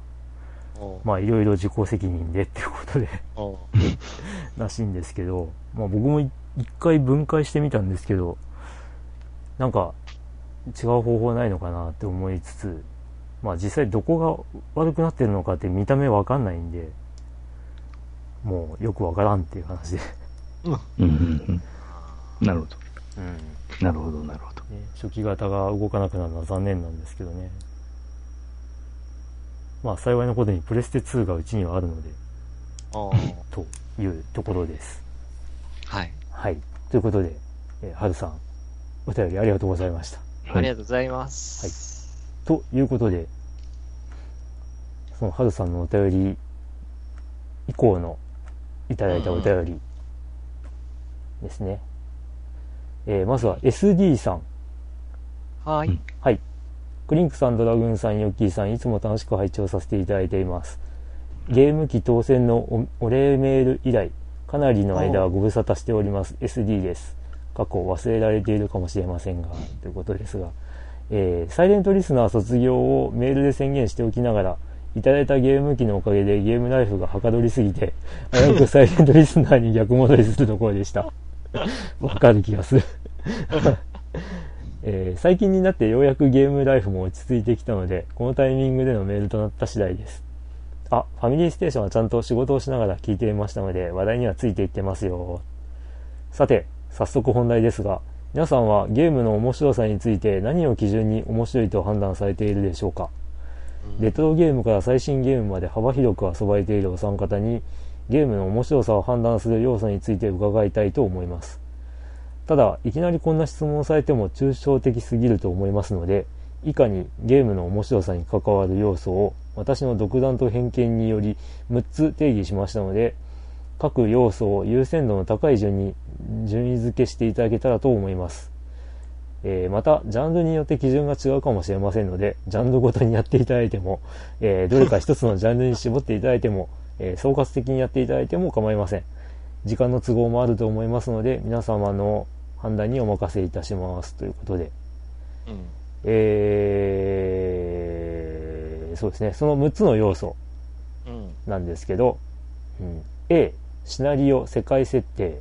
まあいろいろ自己責任でっていうことで らしいんですけど、まあ僕もい一回分解してみたんですけど、なんか違う方法ないのかなって思いつつ、まあ実際どこが悪くなってるのかって見た目わかんないんで、もうよくわからんっていう話で。うんうんうん。なるほど。うん。なるほど、なるほど。ね、初期型が動かなくなるのは残念なんですけどね。まあ幸いなことにプレステ2がうちにはあるので、あというところです。はい。はい。ということで、えー、はるさん、お便りありがとうございました。ありがとうございます。ということで、そのはるさんのお便り以降のいただいたお便りですね。えーまずは SD さん。はい。うんはい。クリンクさん、ドラグーンさん、ヨッキーさん、いつも楽しく拝聴させていただいています。ゲーム機当選のおお礼メール以来、かなりの間ご無沙汰しております。SD です。過去忘れられているかもしれませんが、ということですが、えーサイレントリスナー卒業をメールで宣言しておきながら、いただいたゲーム機のおかげでゲームライフがはかどりすぎて、危うくサイレントリスナーに逆戻りするところでした。わかる気がする。えー最近になってようやくゲームライフも落ち着いてきたので、このタイミングでのメールとなった次第です。あ、ファミリーステーションはちゃんと仕事をしながら聞いていましたので、話題にはついていってますよ。さて、早速本題ですが、皆さんはゲームの面白さについて何を基準に面白いと判断されているでしょうか？レトロゲームから最新ゲームまで幅広く遊ばれているお三方にゲームの面白さを判断する要素について伺いたいと思います。ただいきなりこんな質問をされても抽象的すぎると思いますので以下にゲームの面白さに関わる要素を私の独断と偏見により6つ定義しましたので各要素を優先度の高い順に順位付けしていただけたらと思います。えーまた、ジャンルによって基準が違うかもしれませんので、ジャンルごとにやっていただいても、えーどれか一つのジャンルに絞っていただいても、えー総括的にやっていただいても構いません。時間の都合もあると思いますので、皆様の判断にお任せいたします。ということで、うん。えーそうですね、その6つの要素うん。なんですけど、うん、A、シナリオ、世界設定。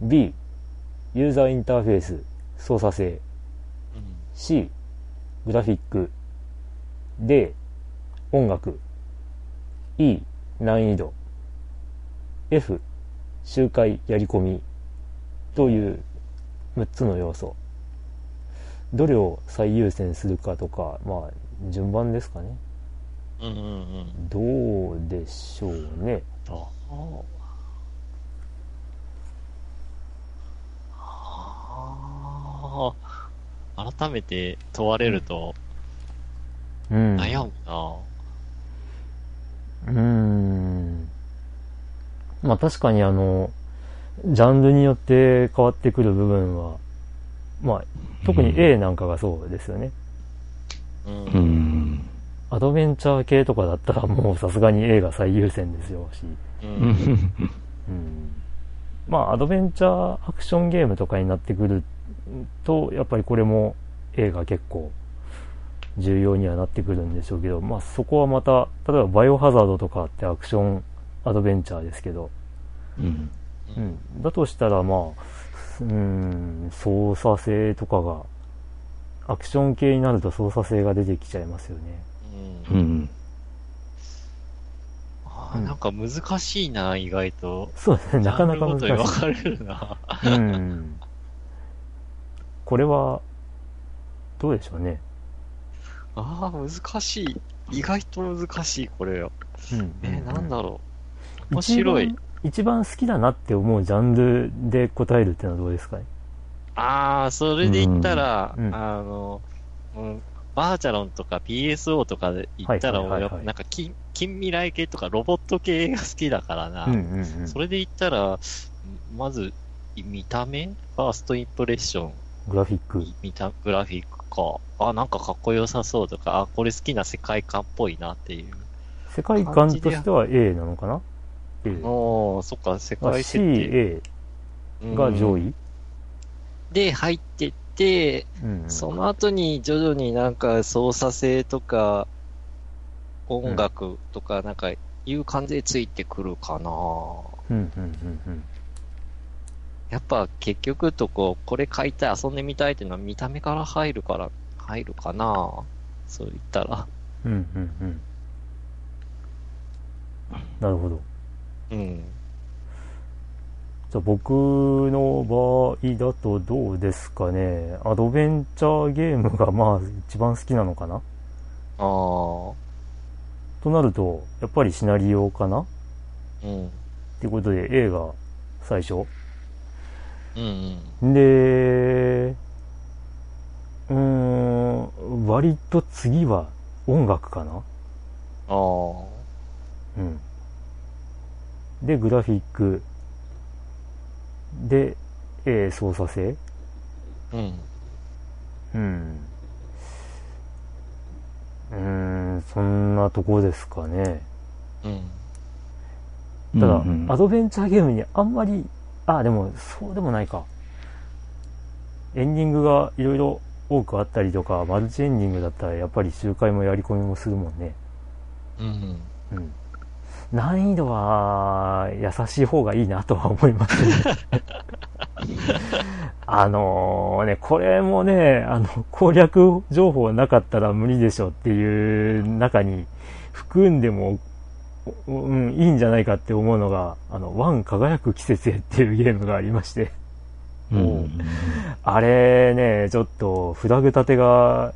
B、ユーザーインターフェース、操作性。C、グラフィック。D、音楽。E、難易度。F、周回やり込み。という6つの要素。どれを最優先するかとか、まあ、順番ですかね。うん。うん。うん。どうでしょうね。あああ、改めて問われると、うん。悩むなうん。まあ確かにあの、ジャンルによって変わってくる部分は、まあ、特に A なんかがそうですよね。うん。アドベンチャー系とかだったらもうさすがに A が最優先ですよし。うん。うん、まあ、アドベンチャーアクションゲームとかになってくると、やっぱりこれも A が結構重要にはなってくるんでしょうけど、まあそこはまた、例えばバイオハザードとかってアクションアドベンチャーですけど、うん。うん。だとしたらまあ、うん、操作性とかが、アクション系になると操作性が出てきちゃいますよね。うん。うん。ああ、なんか難しいな、意外と。そうですね、なかなか難しい。分かれるな。うん。これは、どうでしょうね。ああ、難しい。意外と難しい、これよ。うん、えー、なんだろう。面白い。一番好きだなって思うジャンルで答えるっていうのはどうですか？ねああ、それで言ったら、うん、あの、うん、バーチャロンとか PSO とかで言ったら、俺なんか近近未来系とかロボット系が好きだからな。うんうんうん、それで言ったら、まず、見た目？ファーストインプレッション。グラフィック。見た、グラフィックか。あ、なんかかっこよさそうとか、あ、これ好きな世界観っぽいなっていう。世界観としては A なのかな ?A。おそっか、世界設定。CA が上位、で、入ってって、うんうん、その後に徐々になんか操作性とか、音楽とかなんかいう感じでついてくるかな、うんうんうんうん、やっぱ結局とこ、これ買いたい、遊んでみたいっていうのは見た目から入るから、入るかなそう言ったら。うんうんうん。なるほど。うん。じゃあ僕の場合だとどうですかね。アドベンチャーゲームがまあ一番好きなのかなああ。となると、やっぱりシナリオかなうん。っていうことで A が最初。うんうん。で、うーん、割と次は音楽かなああ。うん。で、グラフィック。で、えー、操作性。うん。うん。うん、そんなとこですかね。うん。ただ、うんうん、アドベンチャーゲームにあんまり、あ、でも、そうでもないか。エンディングがいろいろ多くあったりとか、マルチエンディングだったらやっぱり周回もやり込みもするもんね。うん、うん。難易度は優しい方がいいなとは思いますね。あのね、これもね、あの、攻略情報なかったら無理でしょっていう中に含んでも、うん、いいんじゃないかって思うのが、あの、ワン輝く季節へっていうゲームがありましてうん、あれね、ちょっとフラグ立てが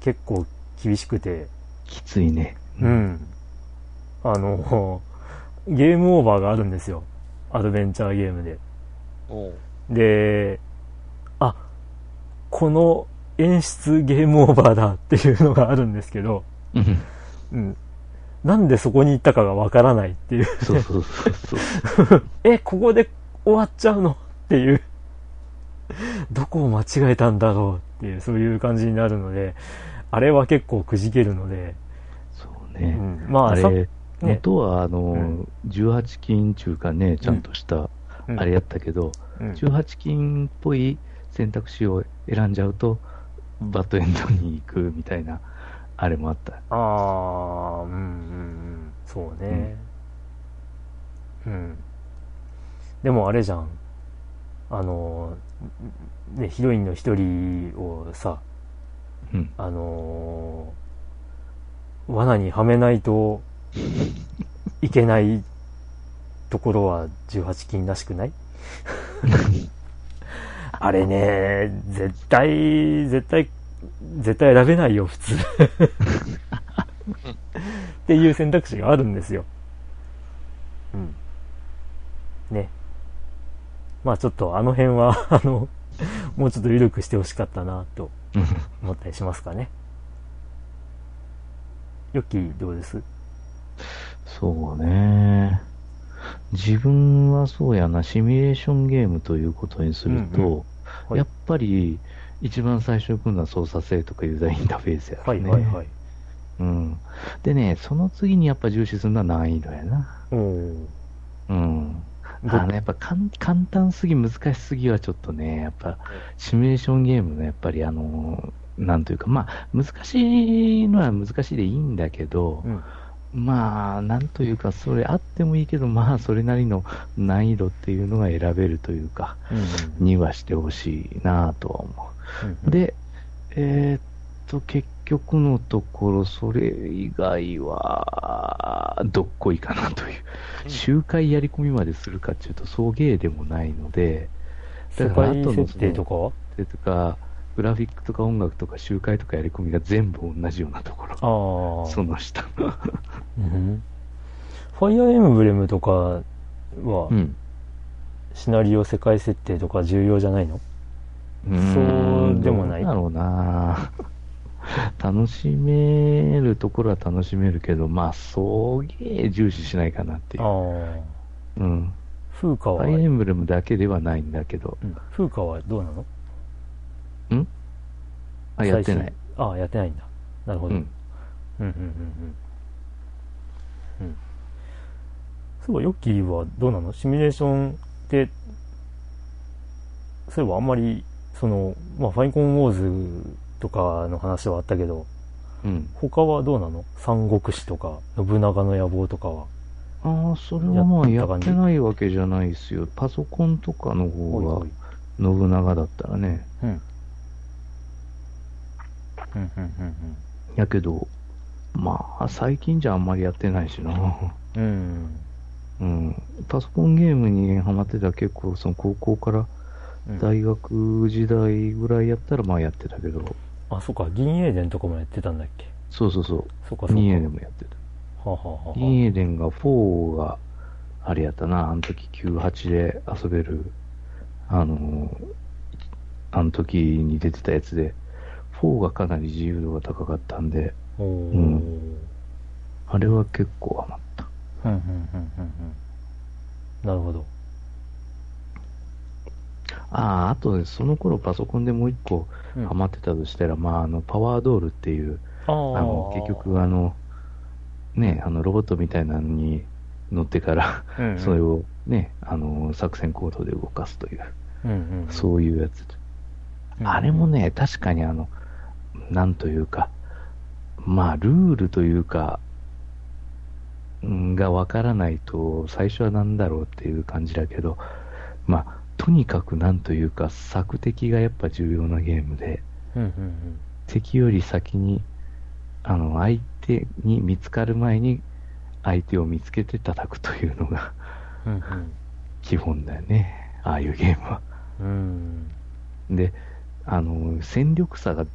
結構厳しくて。きついね。うん。あの、ゲームオーバーがあるんですよ。アドベンチャーゲームで。で、あ、この演出ゲームオーバーだっていうのがあるんですけど、うん。なんでそこに行ったかがわからないっていう。そうそうそうそう。え、ここで終わっちゃうの？っていう。どこを間違えたんだろう？っていう、そういう感じになるので、あれは結構くじけるので。そうね。うん、まあ、あれ、元は、あの、うん、18金中かね、ちゃんとした、あれやったけど、うん、18金っぽい選択肢を選んじゃうと、バッドエンドに行くみたいな、あれもあった。ああ、うんうんうん、そうね。うん。でもあれじゃん。あの、ね、ヒロインの一人をさ、うん、あのー、罠にはめないといけないところは18金らしくない？あれね、絶対、絶対、絶対選べないよ、普通っていう選択肢があるんですよ。うん。ね。まあちょっとあの辺はあの、もうちょっと緩くしてほしかったなと思ったりしますかね。ヨッキーどうです？そうね。自分はそうやな、シミュレーションゲームということにすると、うんうんはい、やっぱり一番最初に来るのは操作性とかユーザーインターフェースやね。はいはいはい。うん。でね、その次にやっぱ重視するのは難易度やな。うん。あの、やっぱ簡単すぎ、難しすぎはちょっとね、やっぱ、シミュレーションゲームのやっぱりあの、なんというか、まあ、難しいのは難しいでいいんだけど、うんまあ、なんというか、それあってもいいけど、まあ、それなりの難易度っていうのが選べるというか、うん、にはしてほしいなとは思う。うん、で、えー、っと、結局のところ、それ以外は、どっこいかなという。周回やり込みまでするかっていうと、送迎でもないので、だから、後の設定とかは？とか、グラフィックとか音楽とか集会とかやり込みが全部同じようなところ。その下。うん、ファイアーエムブレムとかは、うん、シナリオ世界設定とか重要じゃないの？そうでもない。だろうな 楽しめるところは楽しめるけど、まあ、そうげえ重視しないかなっていう。うん。風花は？ファイアーエムブレムだけではないんだけど。うん、風花はどうなの？ん？あ、やってない。ああ、やってないんだ。なるほど。うん。うん、うん、うん、うん。うん。そういえば、ヨッキーはどうなの？シミュレーションって、そういえばあんまり、その、まあ、ファイコンウォーズとかの話はあったけど、うん。他はどうなの？三国志とか、信長の野望とかは。ああ、それはまあやってないわけじゃないですよ。パソコンとかの方が、信長だったらね。うん。やけど、まあ、最近じゃあんまりやってないしな。うん。うん。パソコンゲームにハマってた結構、その高校から大学時代ぐらいやったらまあやってたけど。あ、そっか、銀英伝とかもやってたんだっけ？そうそうそう。そっか。銀英伝もやってた。はははは銀英伝が4が、あれやったな、あの時98で遊べる、あの、あの時に出てたやつで、4がかなり自由度が高かったんで、うん。あれは結構ハマった。うん、うん、うん、うん。なるほど。ああ、あと、その頃パソコンでもう一個ハマってたとしたら、うん、まあ、あの、パワードールっていう、あの、結局、あの、ね、あの、ロボットみたいなのに乗ってからうん、それをね、あの、作戦行動で動かすという、うんうんうん、そういうやつ。あれもね、確かにあの、なんというか、まあ、ルールというか、がわからないと、最初は何だろうっていう感じだけど、まあ、とにかくなんというか、索敵がやっぱ重要なゲームで、うんうんうん、敵より先に、あの、相手に見つかる前に、相手を見つけて叩くというのがうん、基本だよね。ああいうゲームは。うん、で、あの、戦力差が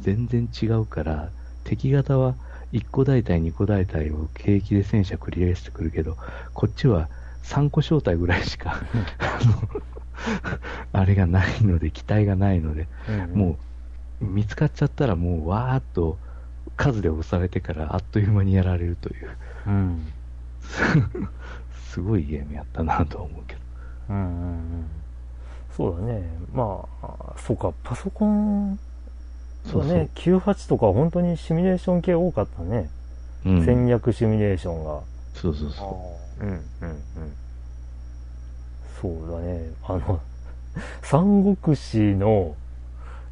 全然違うから、敵型は1個大隊、2個大隊を平気で戦車繰り返してくるけど、こっちは3個小隊ぐらいしかあれがないので、機体がないので、うんうん、もう見つかっちゃったらもうわーっと数で押されてからあっという間にやられるという、うん、すごいゲームやったなと思うけど。うんうんうん、そうだね。まあ、そうか、パソコンそうね、98とか本当にシミュレーション系多かったね。うん、戦略シミュレーションが。そうそうそう。うん、うん、うん。そうだね。あの、三国志の、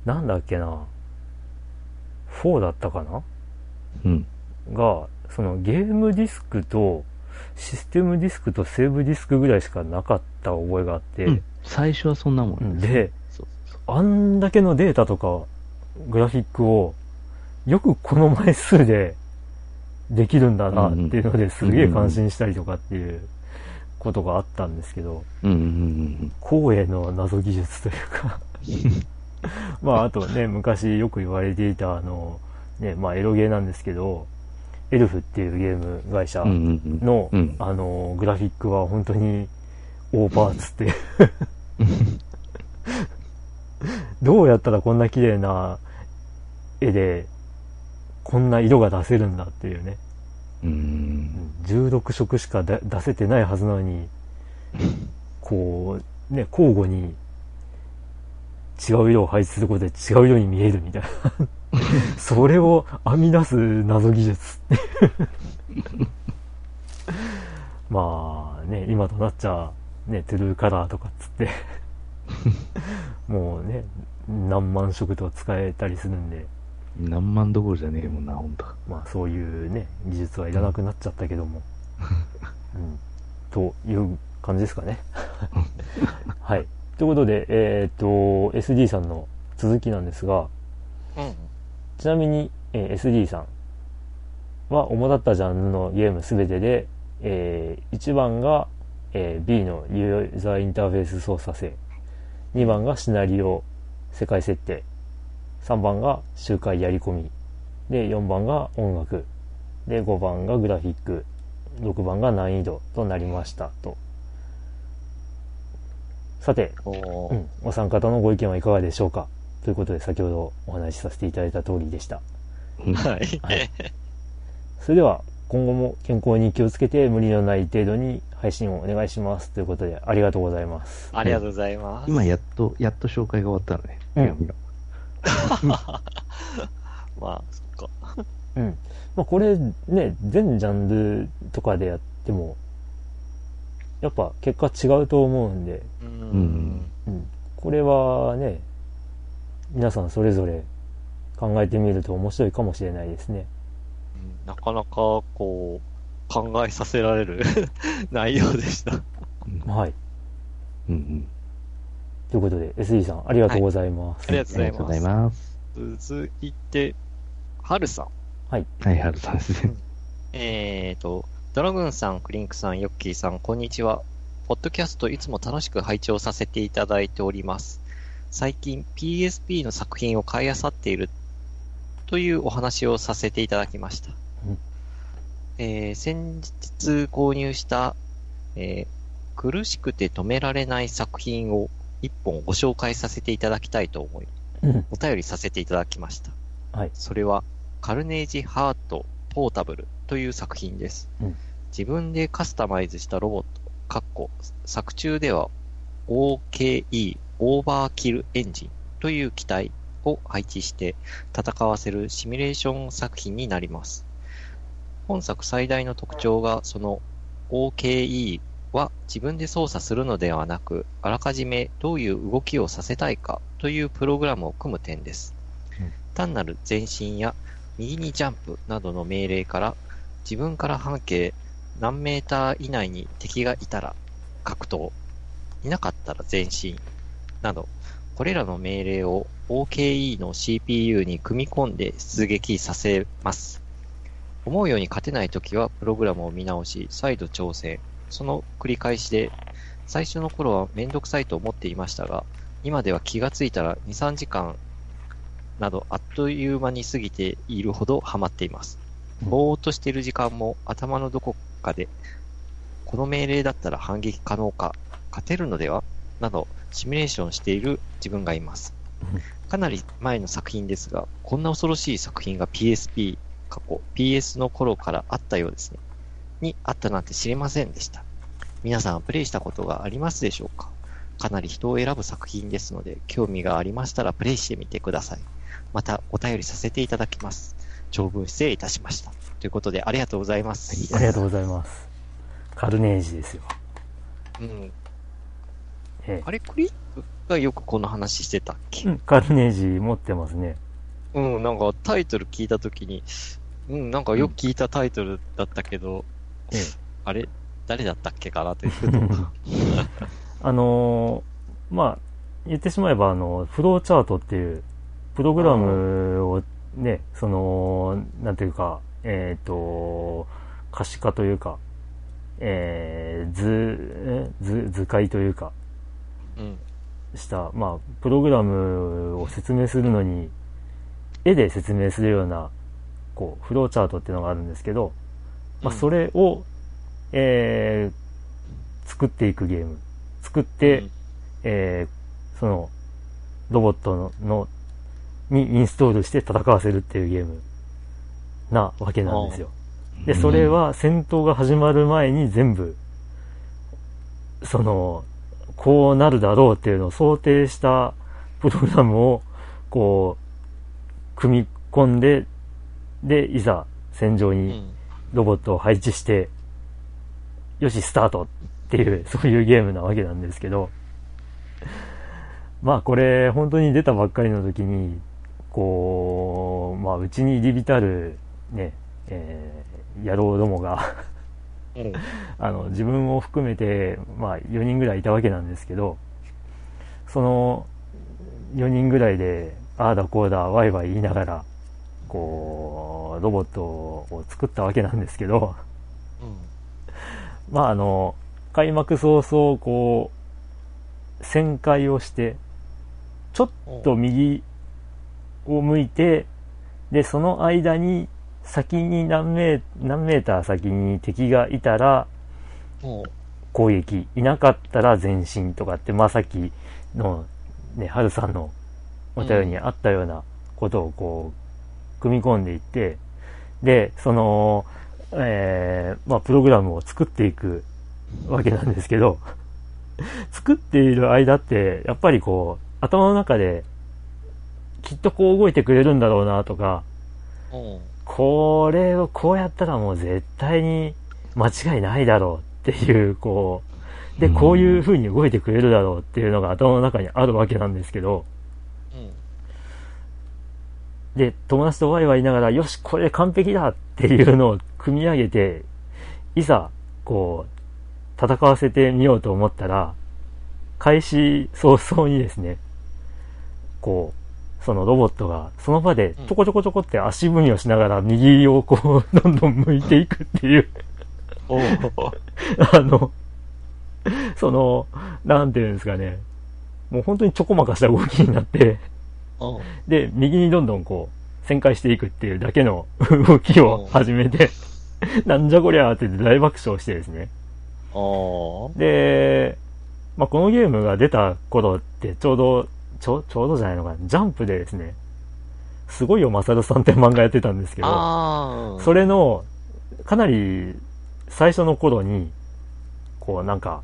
なんだっけな、4だったかな？うん。が、そのゲームディスクと、システムディスクとセーブディスクぐらいしかなかった覚えがあって。うん、最初はそんなもんで、であんだけのデータとかグラフィックを、よくこの枚数で できるんだなっていうのですげえ感心したりとかっていうことがあったんですけど、光栄の謎技術というか。まああとね、昔よく言われていたあの、ね、まあエロゲーなんですけど、エルフっていうゲーム会社の、あの、グラフィックは本当に大パーツって どうやったらこんな綺麗な絵で、こんな色が出せるんだっていうね。うん。16色しか出せてないはずなのに、こう、ね、交互に違う色を配置することで違う色に見えるみたいな それを編み出す謎技術 まあね、今となっちゃ、ね、トゥルーカラーとかっつって もうね、何万色と使えたりするんで。何万どころじゃねえもんな、ほんと。まあそういうね、技術はいらなくなっちゃったけども。うん。という感じですかね。はい。ということで、えっ、と、SD さんの続きなんですが、うん、ちなみに、えー、SD さんは主だったジャンルのゲームすべてで、えー、1番が、えー、B のユーザーインターフェース操作性、2番がシナリオ、世界設定、3番が周回やり込み、で、4番が音楽、で、5番がグラフィック、6番が難易度となりました。と。さて、うん、お三方のご意見はいかがでしょうか？ということで先ほどお話しさせていただいた通りでした。はい。はい、それでは、今後も健康に気をつけて無理のない程度に配信をお願いしますということでありがとうございます。ありがとうございます。今やっと、やっと紹介が終わったのね。うん。まあ、そっか。うん。まあこれね、全ジャンルとかでやってもやっぱ結果違うと思うんで、うん、うん、これはね、皆さんそれぞれ考えてみると面白いかもしれないですね。うん、なかなかこう、考えさせられる 内容でしたはい。うんうん。ということで、SE さん、ありがとうございます。はい、ありがとうございます。続いて、はるさん。はい。はい、はるさんですね。えっと、ドラグーンさん、クリンクさん、ヨッキーさん、こんにちは。ポッドキャストいつも楽しく拝聴させていただいております。最近 PSP の作品を買い漁っているというお話をさせていただきました。うん、えー、先日購入した、えー、苦しくて止められない作品を一本ご紹介させていただきたいと思い、うん、お便りさせていただきました。はい。それは、カルネージハートポータブルという作品です。うん自分でカスタマイズしたロボット、かっこ作中では OKE、オーバーキルエンジンという機体を配置して戦わせるシミュレーション作品になります。本作最大の特徴がその OKE は自分で操作するのではなく、あらかじめどういう動きをさせたいかというプログラムを組む点です。うん、単なる前進や右にジャンプなどの命令から自分から半径何メーター以内に敵がいたら格闘、いなかったら前進、など、これらの命令を OKE の CPU に組み込んで出撃させます。思うように勝てないときはプログラムを見直し、再度挑戦。その繰り返しで、最初の頃はめんどくさいと思っていましたが、今では気がついたら2、3時間などあっという間に過ぎているほどハマっています。ぼーっとしている時間も頭のどこかで、この命令だったら反撃可能か、勝てるのでは？など、シミュレーションしている自分がいます。かなり前の作品ですが、こんな恐ろしい作品が PSP、過去 PS の頃からあったようですね。にあったなんて知りませんでした。皆さんプレイしたことがありますでしょうか？かなり人を選ぶ作品ですので、興味がありましたらプレイしてみてください。またお便りさせていただきます。長文失礼いたしました。ということで、ありがとうございます。はい、ありがとうございます。カルネージですよ。うん。ええ、あれ、クリップがよくこの話してたっけ、うん、カルネージ持ってますね。うん、なんかタイトル聞いたときに、うん、なんかよく聞いたタイトルだったけど、うん、あれ、誰だったっけかなって。あのー、まあ、言ってしまえば、あの、フローチャートっていう、プログラムをね、その、なんていうか、えっ、ー、と、可視化というか、えー、図、図、図解というか、うん、した、まあ、プログラムを説明するのに、絵で説明するような、こう、フローチャートっていうのがあるんですけど、まあ、それを、えー、作っていくゲーム。作って、うん、えー、その、ロボットののにインストールして戦わせるっていうゲームなわけなんですよ。で、それは戦闘が始まる前に全部、その、こうなるだろうっていうのを想定したプログラムを、こう、組み込んで、で、いざ戦場にロボットを配置して、よし、スタートっていう、そういうゲームなわけなんですけど、まあこれ、本当に出たばっかりの時に、こう、まあうちに入り浸る、ね、えー、野郎どもが あの、自分を含めて、まあ4人ぐらいいたわけなんですけど、その4人ぐらいで、ああだこうだ、ワイワイ言いながら、こう、ロボットを作ったわけなんですけど、うん、まああの、開幕早々、こう、旋回をして、ちょっと右を向いて、で、その間に、先に何メ何メーター先に敵がいたら、攻撃。いなかったら前進とかって、まあさっきの、ね、ハルさんのお便りにあったようなことをこう、組み込んでいって、で、その、えー、まあプログラムを作っていくわけなんですけど、作っている間って、やっぱりこう、頭の中で、きっとこう動いてくれるんだろうなとか、これをこうやったらもう絶対に間違いないだろうっていう、こう、で、こういう風に動いてくれるだろうっていうのが頭の中にあるわけなんですけど、で、友達とワイワイ言いながら、よし、これ完璧だっていうのを組み上げて、いざ、こう、戦わせてみようと思ったら、開始早々にですね、こう、そのロボットがその場でちょこちょこちょこって足踏みをしながら右をこう、どんどん向いていくっていう。あの、その、なんていうんですかね、もう本当にちょこまかした動きになってで、右にどんどんこう、旋回していくっていうだけの 動きを始めてなんじゃこりゃーって大爆笑してですね。で、まあ、このゲームが出た頃ってちょうどちょ、ちょうどじゃないのかな、ジャンプでですね、すごいよ、マサルさんって漫画やってたんですけど、それの、かなり最初の頃に、こうなんか、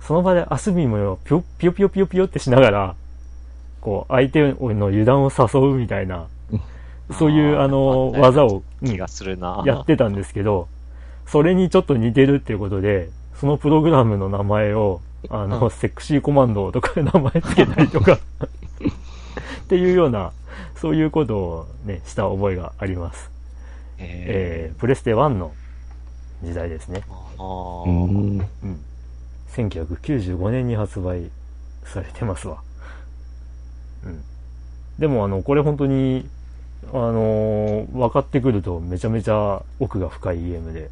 その場でアスビムをピヨピヨピヨピヨピヨってしながら、こう相手の油断を誘うみたいな、そういうあの、技を、気がするな。やってたんですけど、それにちょっと似てるっていうことで、そのプログラムの名前を、あの、うん、セクシーコマンドとか名前つけたりとかっていうような、そういうことをね、した覚えがあります。えー、プレステ1の時代ですね。うん。1995年に発売されてますわ。うん。でもあの、これ本当に、あのー、分かってくるとめちゃめちゃ奥が深いゲームで。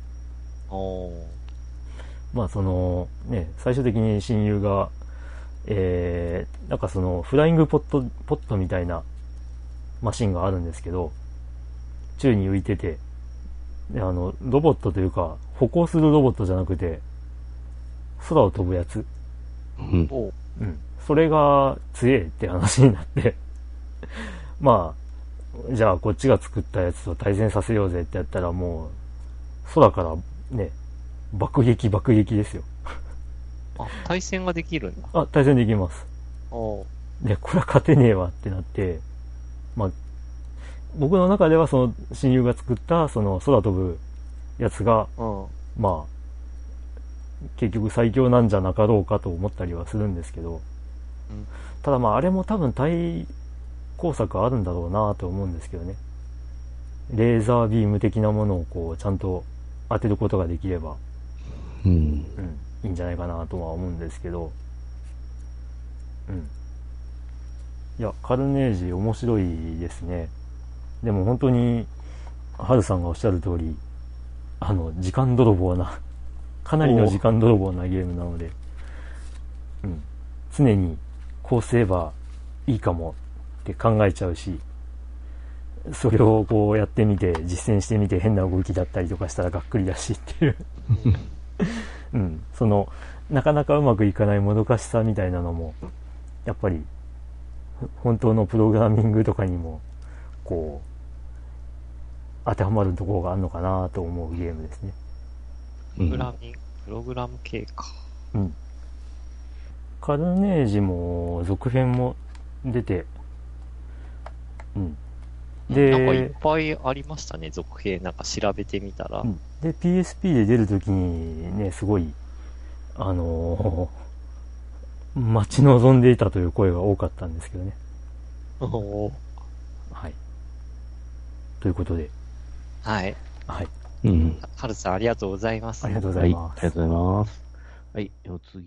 まあそのね、最終的に親友が、えー、なんかそのフライングポット、ポットみたいなマシンがあるんですけど、宙に浮いてて、あの、ロボットというか、歩行するロボットじゃなくて、空を飛ぶやつ。うん。うん。それが強えって話になって まあ、じゃあこっちが作ったやつと対戦させようぜってやったらもう、空からね、爆撃爆撃ですよ。あ、対戦ができるんだ。あ、対戦できます。で、これは勝てねえわってなって、まあ、僕の中ではその親友が作ったその空飛ぶやつが、うん、まあ、結局最強なんじゃなかろうかと思ったりはするんですけど、うん、ただまああれも多分対工作あるんだろうなと思うんですけどね。レーザービーム的なものをこうちゃんと当てることができれば、うん、うん、いいんじゃないかなとは思うんですけど、うん。いや、カルネージ面白いですね。でも本当に、ハルさんがおっしゃる通り、あの、時間泥棒な、かなりの時間泥棒なゲームなので、うん。常にこうすればいいかもって考えちゃうし、それをこうやってみて、実践してみて変な動きだったりとかしたらがっくりだしっていううん、その、なかなかうまくいかないもどかしさみたいなのも、やっぱり、本当のプログラミングとかにも、こう、当てはまるところがあるのかなと思うゲームですね。プログラミング、プログラム系か。うん。カルネージも続編も出て、うん。で、なんかいっぱいありましたね、続編。なんか調べてみたら。うん、で、PSP で出るときにね、すごい、あのー、待ち望んでいたという声が多かったんですけどね。おはい。ということで。はい。はい。うん。はるさんありがとうございます。ありがとうございます。はい、ありがとうございます。はい、お次は。